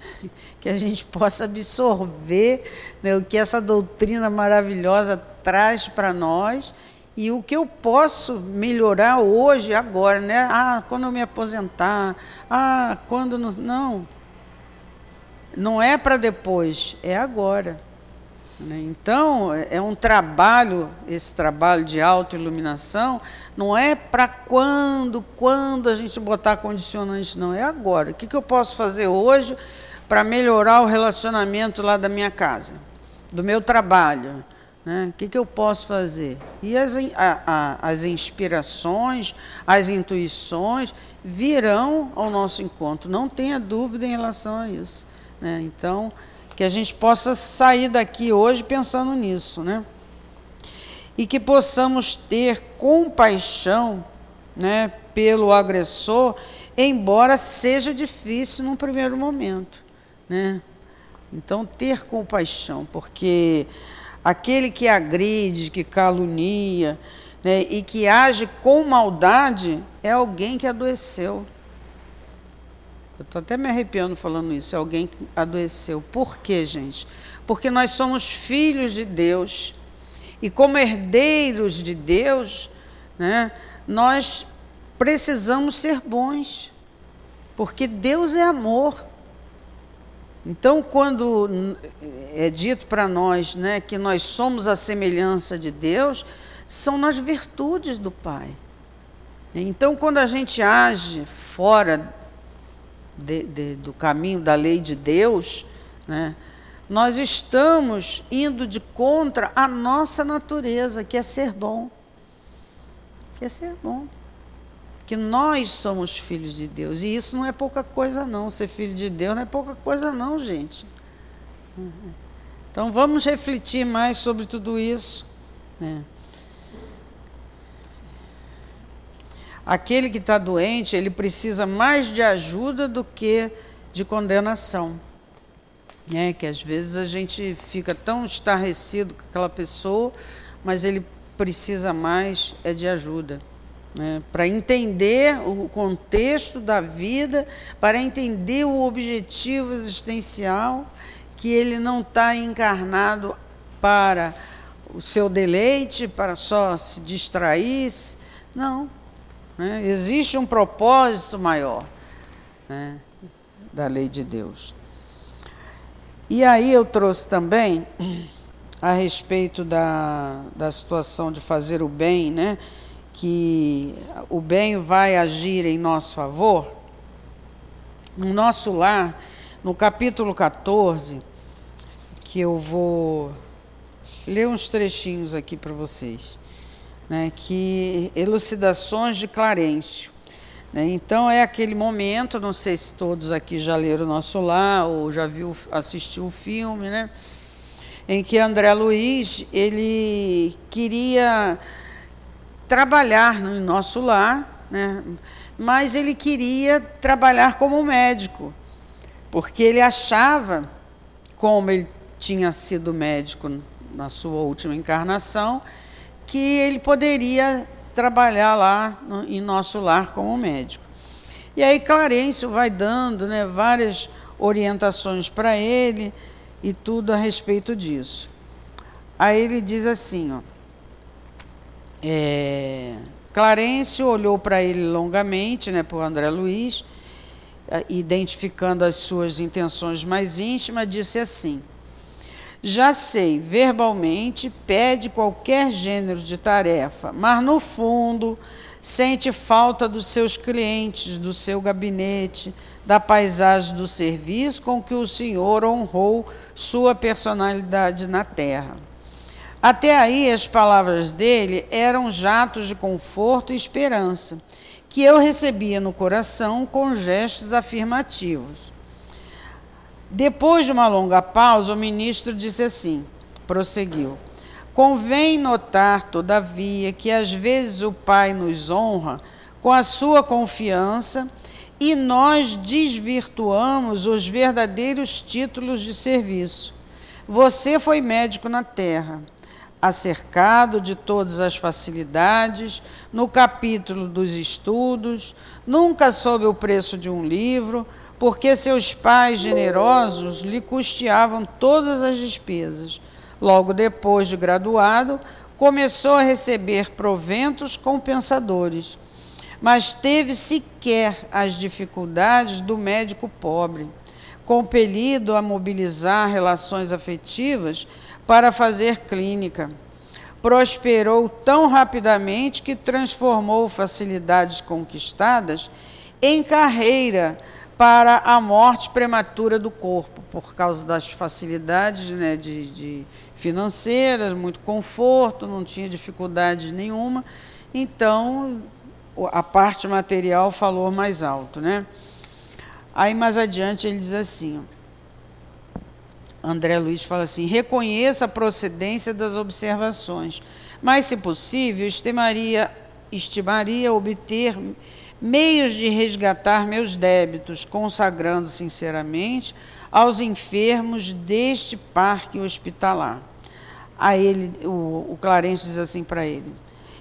que a gente possa absorver né, o que essa doutrina maravilhosa traz para nós e o que eu posso melhorar hoje, agora, né? Ah, quando eu me aposentar, ah, quando não. Não, não é para depois, é agora. Né? Então, é um trabalho, esse trabalho de autoiluminação, não é para quando, quando a gente botar condicionante, não, é agora. O que, que eu posso fazer hoje para melhorar o relacionamento lá da minha casa, do meu trabalho? Né? O que, que eu posso fazer? E as, a, a, as inspirações, as intuições virão ao nosso encontro, não tenha dúvida em relação a isso. Né? Então, que a gente possa sair daqui hoje pensando nisso, né? E que possamos ter compaixão, né, pelo agressor, embora seja difícil num primeiro momento, né? Então ter compaixão, porque aquele que agride, que calunia, né, e que age com maldade é alguém que adoeceu. Eu estou até me arrepiando falando isso. É alguém que adoeceu. Por quê, gente? Porque nós somos filhos de Deus. E como herdeiros de Deus, né, nós precisamos ser bons. Porque Deus é amor. Então, quando é dito para nós né, que nós somos a semelhança de Deus, são nas virtudes do Pai. Então, quando a gente age fora de, de, do caminho da lei de Deus, né, nós estamos indo de contra a nossa natureza, que é ser bom. Que é ser bom. Que nós somos filhos de Deus. E isso não é pouca coisa, não. Ser filho de Deus não é pouca coisa, não, gente. Então vamos refletir mais sobre tudo isso. Né? Aquele que está doente, ele precisa mais de ajuda do que de condenação. É, que às vezes a gente fica tão estarrecido com aquela pessoa, mas ele precisa mais é de ajuda. Né, para entender o contexto da vida, para entender o objetivo existencial, que ele não está encarnado para o seu deleite, para só se distrair. Não, né? Existe um propósito maior né, da lei de Deus. E aí eu trouxe também a respeito da, da situação de fazer o bem, né? que o bem vai agir em nosso favor. No nosso lar, no capítulo 14, que eu vou ler uns trechinhos aqui para vocês né, que elucidações de Clarencio. Né? Então é aquele momento, não sei se todos aqui já leram o Nosso Lar ou já viu, assistiu o filme, né, em que André Luiz ele queria trabalhar no Nosso Lar, né, mas ele queria trabalhar como médico, porque ele achava, como ele tinha sido médico na sua última encarnação, que ele poderia trabalhar lá no, em nosso lar como médico. E aí Clarencio vai dando né, várias orientações para ele e tudo a respeito disso. Aí ele diz assim, ó, é, Clarencio olhou para ele longamente, né, o André Luiz, identificando as suas intenções mais íntimas, disse assim: Já sei, verbalmente, pede qualquer gênero de tarefa, mas no fundo sente falta dos seus clientes, do seu gabinete, da paisagem do serviço com que o Senhor honrou sua personalidade na terra. Até aí, as palavras dele eram jatos de conforto e esperança, que eu recebia no coração com gestos afirmativos. Depois de uma longa pausa, o ministro disse assim: prosseguiu. Convém notar, todavia, que às vezes o Pai nos honra com a sua confiança e nós desvirtuamos os verdadeiros títulos de serviço. Você foi médico na terra, acercado de todas as facilidades, no capítulo dos estudos, nunca soube o preço de um livro, porque seus pais generosos lhe custeavam todas as despesas. Logo depois de graduado, começou a receber proventos compensadores mas teve sequer as dificuldades do médico pobre, compelido a mobilizar relações afetivas para fazer clínica. Prosperou tão rapidamente que transformou facilidades conquistadas em carreira para a morte prematura do corpo, por causa das facilidades né, de, de financeiras, muito conforto, não tinha dificuldade nenhuma. Então, a parte material falou mais alto, né? Aí mais adiante ele diz assim, André Luiz fala assim: reconheça a procedência das observações, mas, se possível, estimaria, estimaria obter meios de resgatar meus débitos, consagrando sinceramente aos enfermos deste parque hospitalar. Aí ele, o, o Clarence diz assim para ele: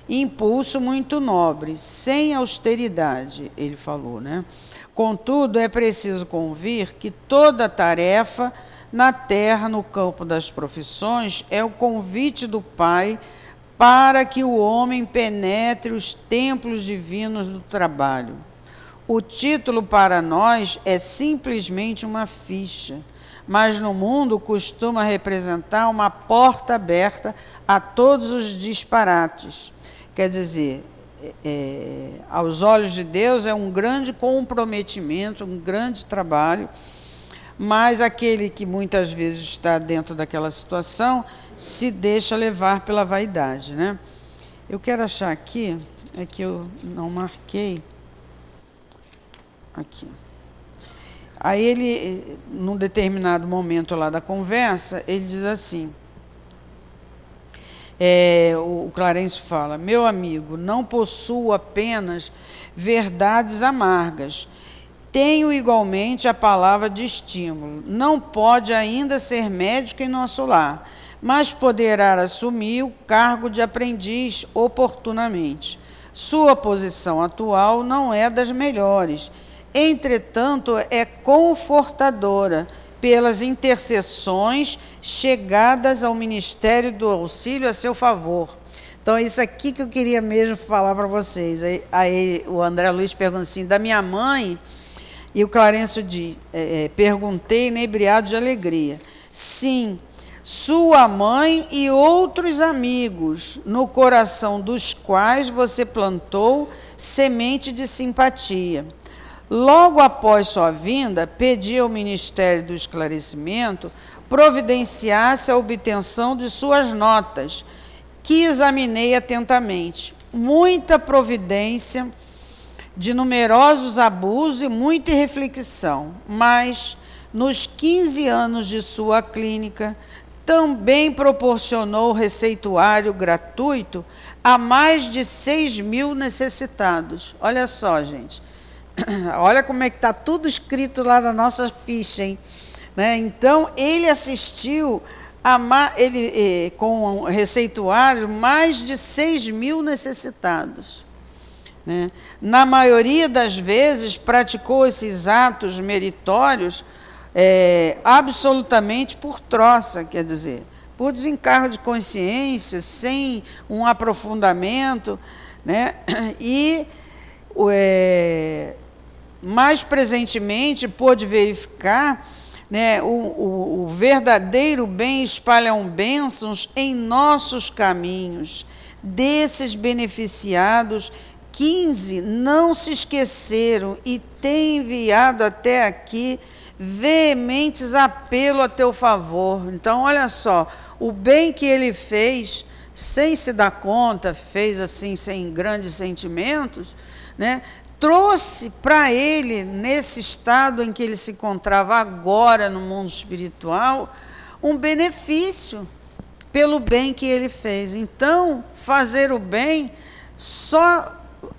impulso muito nobre, sem austeridade, ele falou, né? Contudo, é preciso convir que toda tarefa na terra, no campo das profissões, é o convite do Pai para que o homem penetre os templos divinos do trabalho. O título para nós é simplesmente uma ficha, mas no mundo costuma representar uma porta aberta a todos os disparates Quer dizer, é, é, aos olhos de Deus é um grande comprometimento, um grande trabalho, mas aquele que muitas vezes está dentro daquela situação se deixa levar pela vaidade. Né? Eu quero achar aqui, é que eu não marquei. Aqui. Aí ele, num determinado momento lá da conversa, ele diz assim: é, o Clarence fala: Meu amigo, não possuo apenas verdades amargas. Tenho igualmente a palavra de estímulo. Não pode ainda ser médico em nosso lar, mas poderá assumir o cargo de aprendiz oportunamente. Sua posição atual não é das melhores, entretanto, é confortadora pelas intercessões chegadas ao Ministério do Auxílio a seu favor. Então, é isso aqui que eu queria mesmo falar para vocês. Aí, aí, o André Luiz pergunta assim: da minha mãe, e o Clarencio diz: é, é, perguntei inebriado de alegria. Sim, sua mãe e outros amigos, no coração dos quais você plantou semente de simpatia. Logo após sua vinda, pedi ao Ministério do Esclarecimento providenciasse a obtenção de suas notas, que examinei atentamente. Muita providência de numerosos abusos e muita reflexão, mas nos 15 anos de sua clínica, também proporcionou receituário gratuito a mais de 6 mil necessitados. Olha só, gente. Olha como é que está tudo escrito lá na nossa ficha, hein? Né? Então, ele assistiu a, ele, eh, com receituários mais de 6 mil necessitados. Né? Na maioria das vezes, praticou esses atos meritórios é, absolutamente por troça, quer dizer, por desencargo de consciência, sem um aprofundamento, né? e é, mais presentemente pôde verificar né, o, o, o verdadeiro bem espalham bênçãos em nossos caminhos. Desses beneficiados, 15 não se esqueceram e têm enviado até aqui veementes apelo a teu favor. Então, olha só, o bem que ele fez, sem se dar conta, fez assim, sem grandes sentimentos, né? trouxe para ele, nesse estado em que ele se encontrava agora no mundo espiritual, um benefício pelo bem que ele fez. Então, fazer o bem só,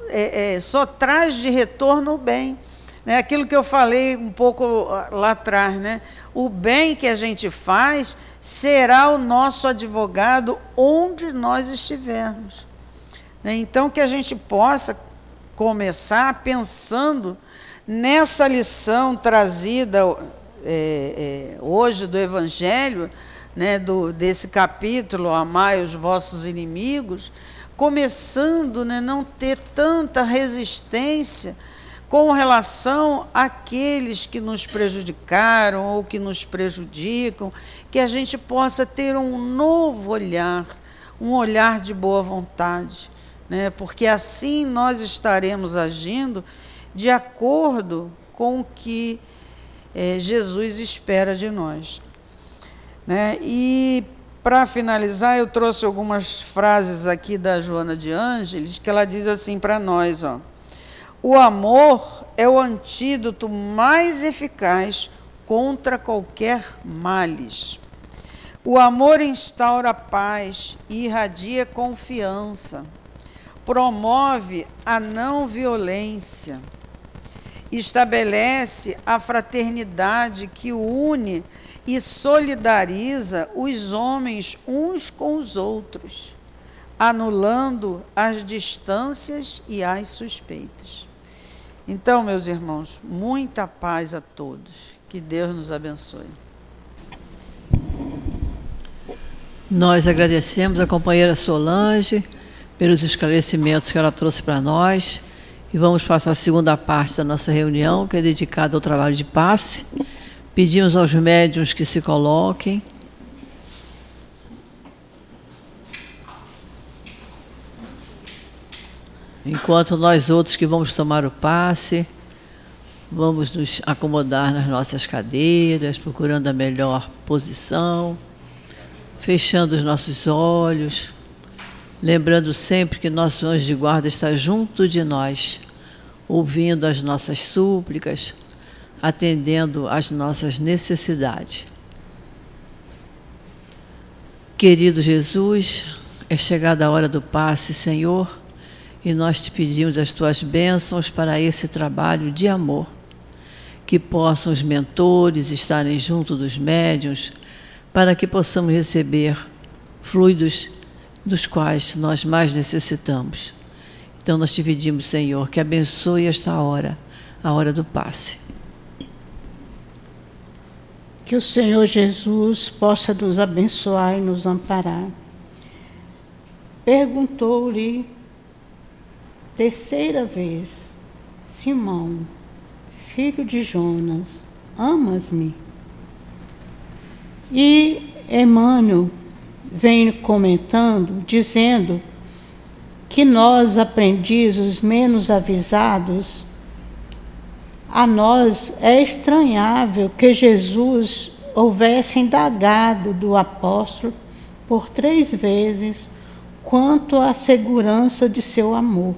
é, é, só traz de retorno o bem. Né? Aquilo que eu falei um pouco lá atrás, né? o bem que a gente faz será o nosso advogado onde nós estivermos. Né? Então, que a gente possa começar pensando nessa lição trazida é, é, hoje do Evangelho, né, do, desse capítulo, Amai os vossos inimigos, começando a né, não ter tanta resistência com relação àqueles que nos prejudicaram ou que nos prejudicam, que a gente possa ter um novo olhar, um olhar de boa vontade né? porque assim nós estaremos agindo de acordo com o que é, Jesus espera de nós. Né? E para finalizar, eu trouxe algumas frases aqui da Joana de Ângeles, que ela diz assim para nós: ó, o amor é o antídoto mais eficaz contra qualquer males. O amor instaura paz e irradia confiança. Promove a não violência, estabelece a fraternidade que une e solidariza os homens uns com os outros, anulando as distâncias e as suspeitas. Então, meus irmãos, muita paz a todos. Que Deus nos abençoe. Nós agradecemos a companheira Solange pelos esclarecimentos que ela trouxe para nós. E vamos passar a segunda parte da nossa reunião, que é dedicada ao trabalho de passe. Pedimos aos médiums que se coloquem. Enquanto nós outros que vamos tomar o passe, vamos nos acomodar nas nossas cadeiras, procurando a melhor posição, fechando os nossos olhos lembrando sempre que nosso anjo de guarda está junto de nós, ouvindo as nossas súplicas, atendendo às nossas necessidades. Querido Jesus, é chegada a hora do passe, Senhor, e nós te pedimos as tuas bênçãos para esse trabalho de amor. Que possam os mentores estarem junto dos médiuns, para que possamos receber fluidos dos quais nós mais necessitamos. Então nós te pedimos, Senhor, que abençoe esta hora, a hora do passe. Que o Senhor Jesus possa nos abençoar e nos amparar. Perguntou-lhe terceira vez: Simão, filho de Jonas, amas-me? E Emmanuel vem comentando, dizendo que nós, aprendizes menos avisados, a nós é estranhável que Jesus houvesse indagado do apóstolo por três vezes quanto à segurança de seu amor.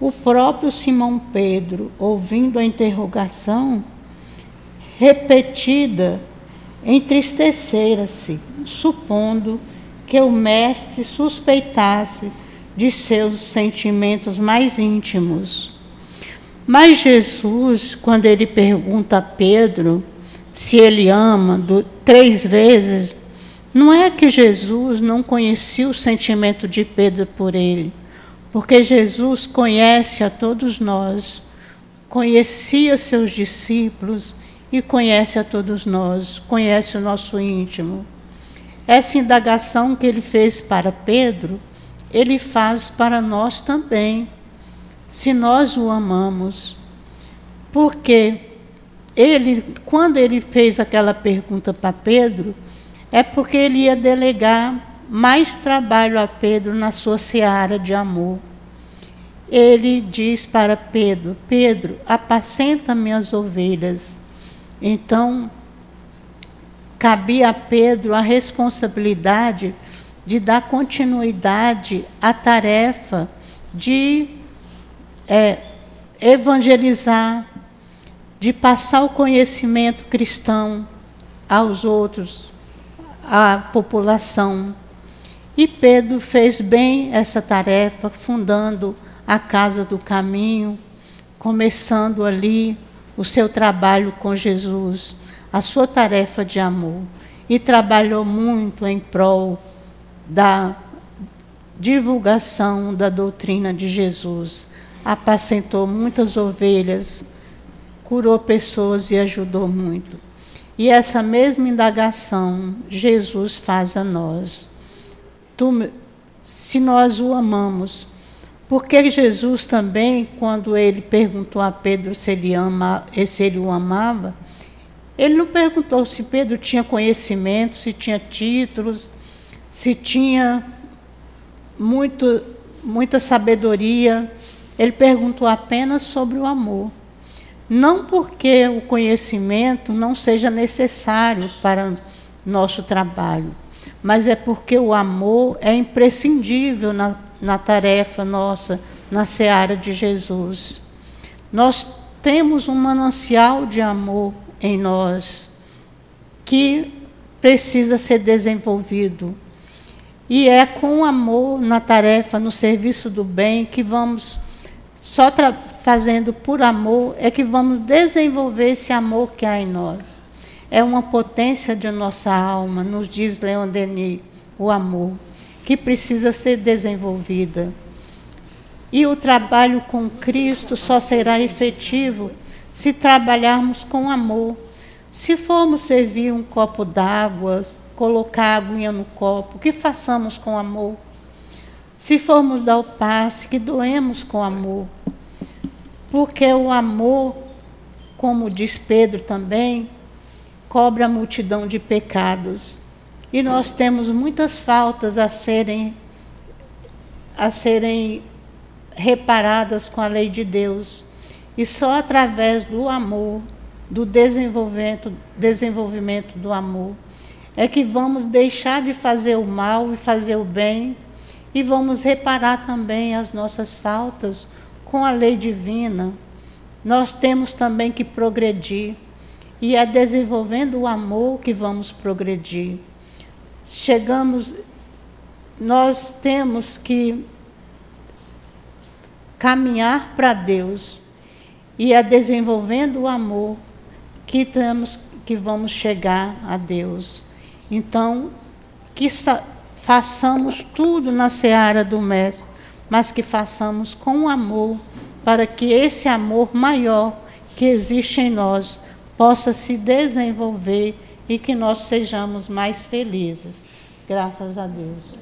O próprio Simão Pedro, ouvindo a interrogação repetida, entristecera-se, supondo que o mestre suspeitasse de seus sentimentos mais íntimos. Mas Jesus, quando ele pergunta a Pedro se ele ama do, três vezes, não é que Jesus não conhecia o sentimento de Pedro por ele, porque Jesus conhece a todos nós, conhecia seus discípulos e conhece a todos nós, conhece o nosso íntimo. Essa indagação que ele fez para Pedro, ele faz para nós também, se nós o amamos. Porque ele, quando ele fez aquela pergunta para Pedro, é porque ele ia delegar mais trabalho a Pedro na sua seara de amor. Ele diz para Pedro: Pedro, apacenta minhas ovelhas. Então, cabia a Pedro a responsabilidade de dar continuidade à tarefa de é, evangelizar, de passar o conhecimento cristão aos outros, à população. E Pedro fez bem essa tarefa, fundando a Casa do Caminho, começando ali o seu trabalho com Jesus, a sua tarefa de amor. E trabalhou muito em prol da divulgação da doutrina de Jesus. Apacentou muitas ovelhas, curou pessoas e ajudou muito. E essa mesma indagação Jesus faz a nós. Tu, se nós o amamos, porque Jesus também, quando ele perguntou a Pedro se ele, ama, se ele o amava, ele não perguntou se Pedro tinha conhecimento, se tinha títulos, se tinha muito, muita sabedoria. Ele perguntou apenas sobre o amor. Não porque o conhecimento não seja necessário para nosso trabalho, mas é porque o amor é imprescindível na, na tarefa nossa, na seara de Jesus. Nós temos um manancial de amor em nós que precisa ser desenvolvido. E é com amor na tarefa, no serviço do bem, que vamos só fazendo por amor é que vamos desenvolver esse amor que há em nós. É uma potência de nossa alma, nos diz Leon Denis, o amor, que precisa ser desenvolvida. E o trabalho com Cristo só será efetivo se trabalharmos com amor. Se formos servir um copo d'água, colocar a aguinha no copo, que façamos com amor. Se formos dar o passe, que doemos com amor. Porque o amor, como diz Pedro também, cobra a multidão de pecados. E nós temos muitas faltas a serem a serem reparadas com a lei de Deus. E só através do amor, do desenvolvimento, desenvolvimento do amor, é que vamos deixar de fazer o mal e fazer o bem e vamos reparar também as nossas faltas com a lei divina. Nós temos também que progredir. E é desenvolvendo o amor que vamos progredir. Chegamos, nós temos que caminhar para Deus. E é desenvolvendo o amor que temos que vamos chegar a Deus. Então, que façamos tudo na seara do Mestre, mas que façamos com amor, para que esse amor maior que existe em nós possa se desenvolver e que nós sejamos mais felizes. Graças a Deus.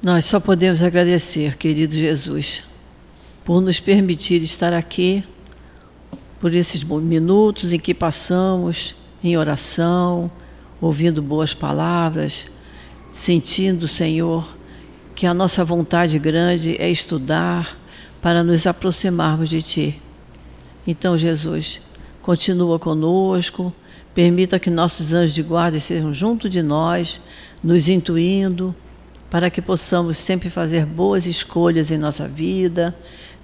Nós só podemos agradecer, querido Jesus, por nos permitir estar aqui, por esses minutos em que passamos em oração, ouvindo boas palavras, sentindo, Senhor, que a nossa vontade grande é estudar para nos aproximarmos de Ti. Então, Jesus, continua conosco, permita que nossos anjos de guarda estejam junto de nós, nos intuindo, para que possamos sempre fazer boas escolhas em nossa vida,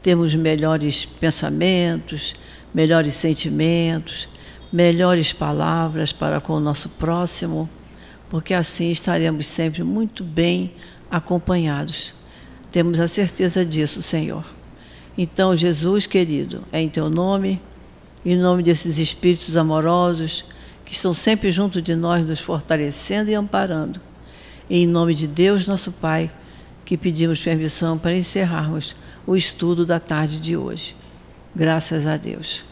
termos melhores pensamentos, melhores sentimentos, melhores palavras para com o nosso próximo, porque assim estaremos sempre muito bem acompanhados. Temos a certeza disso, Senhor. Então, Jesus querido, é em teu nome, em nome desses espíritos amorosos que estão sempre junto de nós, nos fortalecendo e amparando. E em nome de Deus, nosso Pai, que pedimos permissão para encerrarmos o estudo da tarde de hoje. Graças a Deus.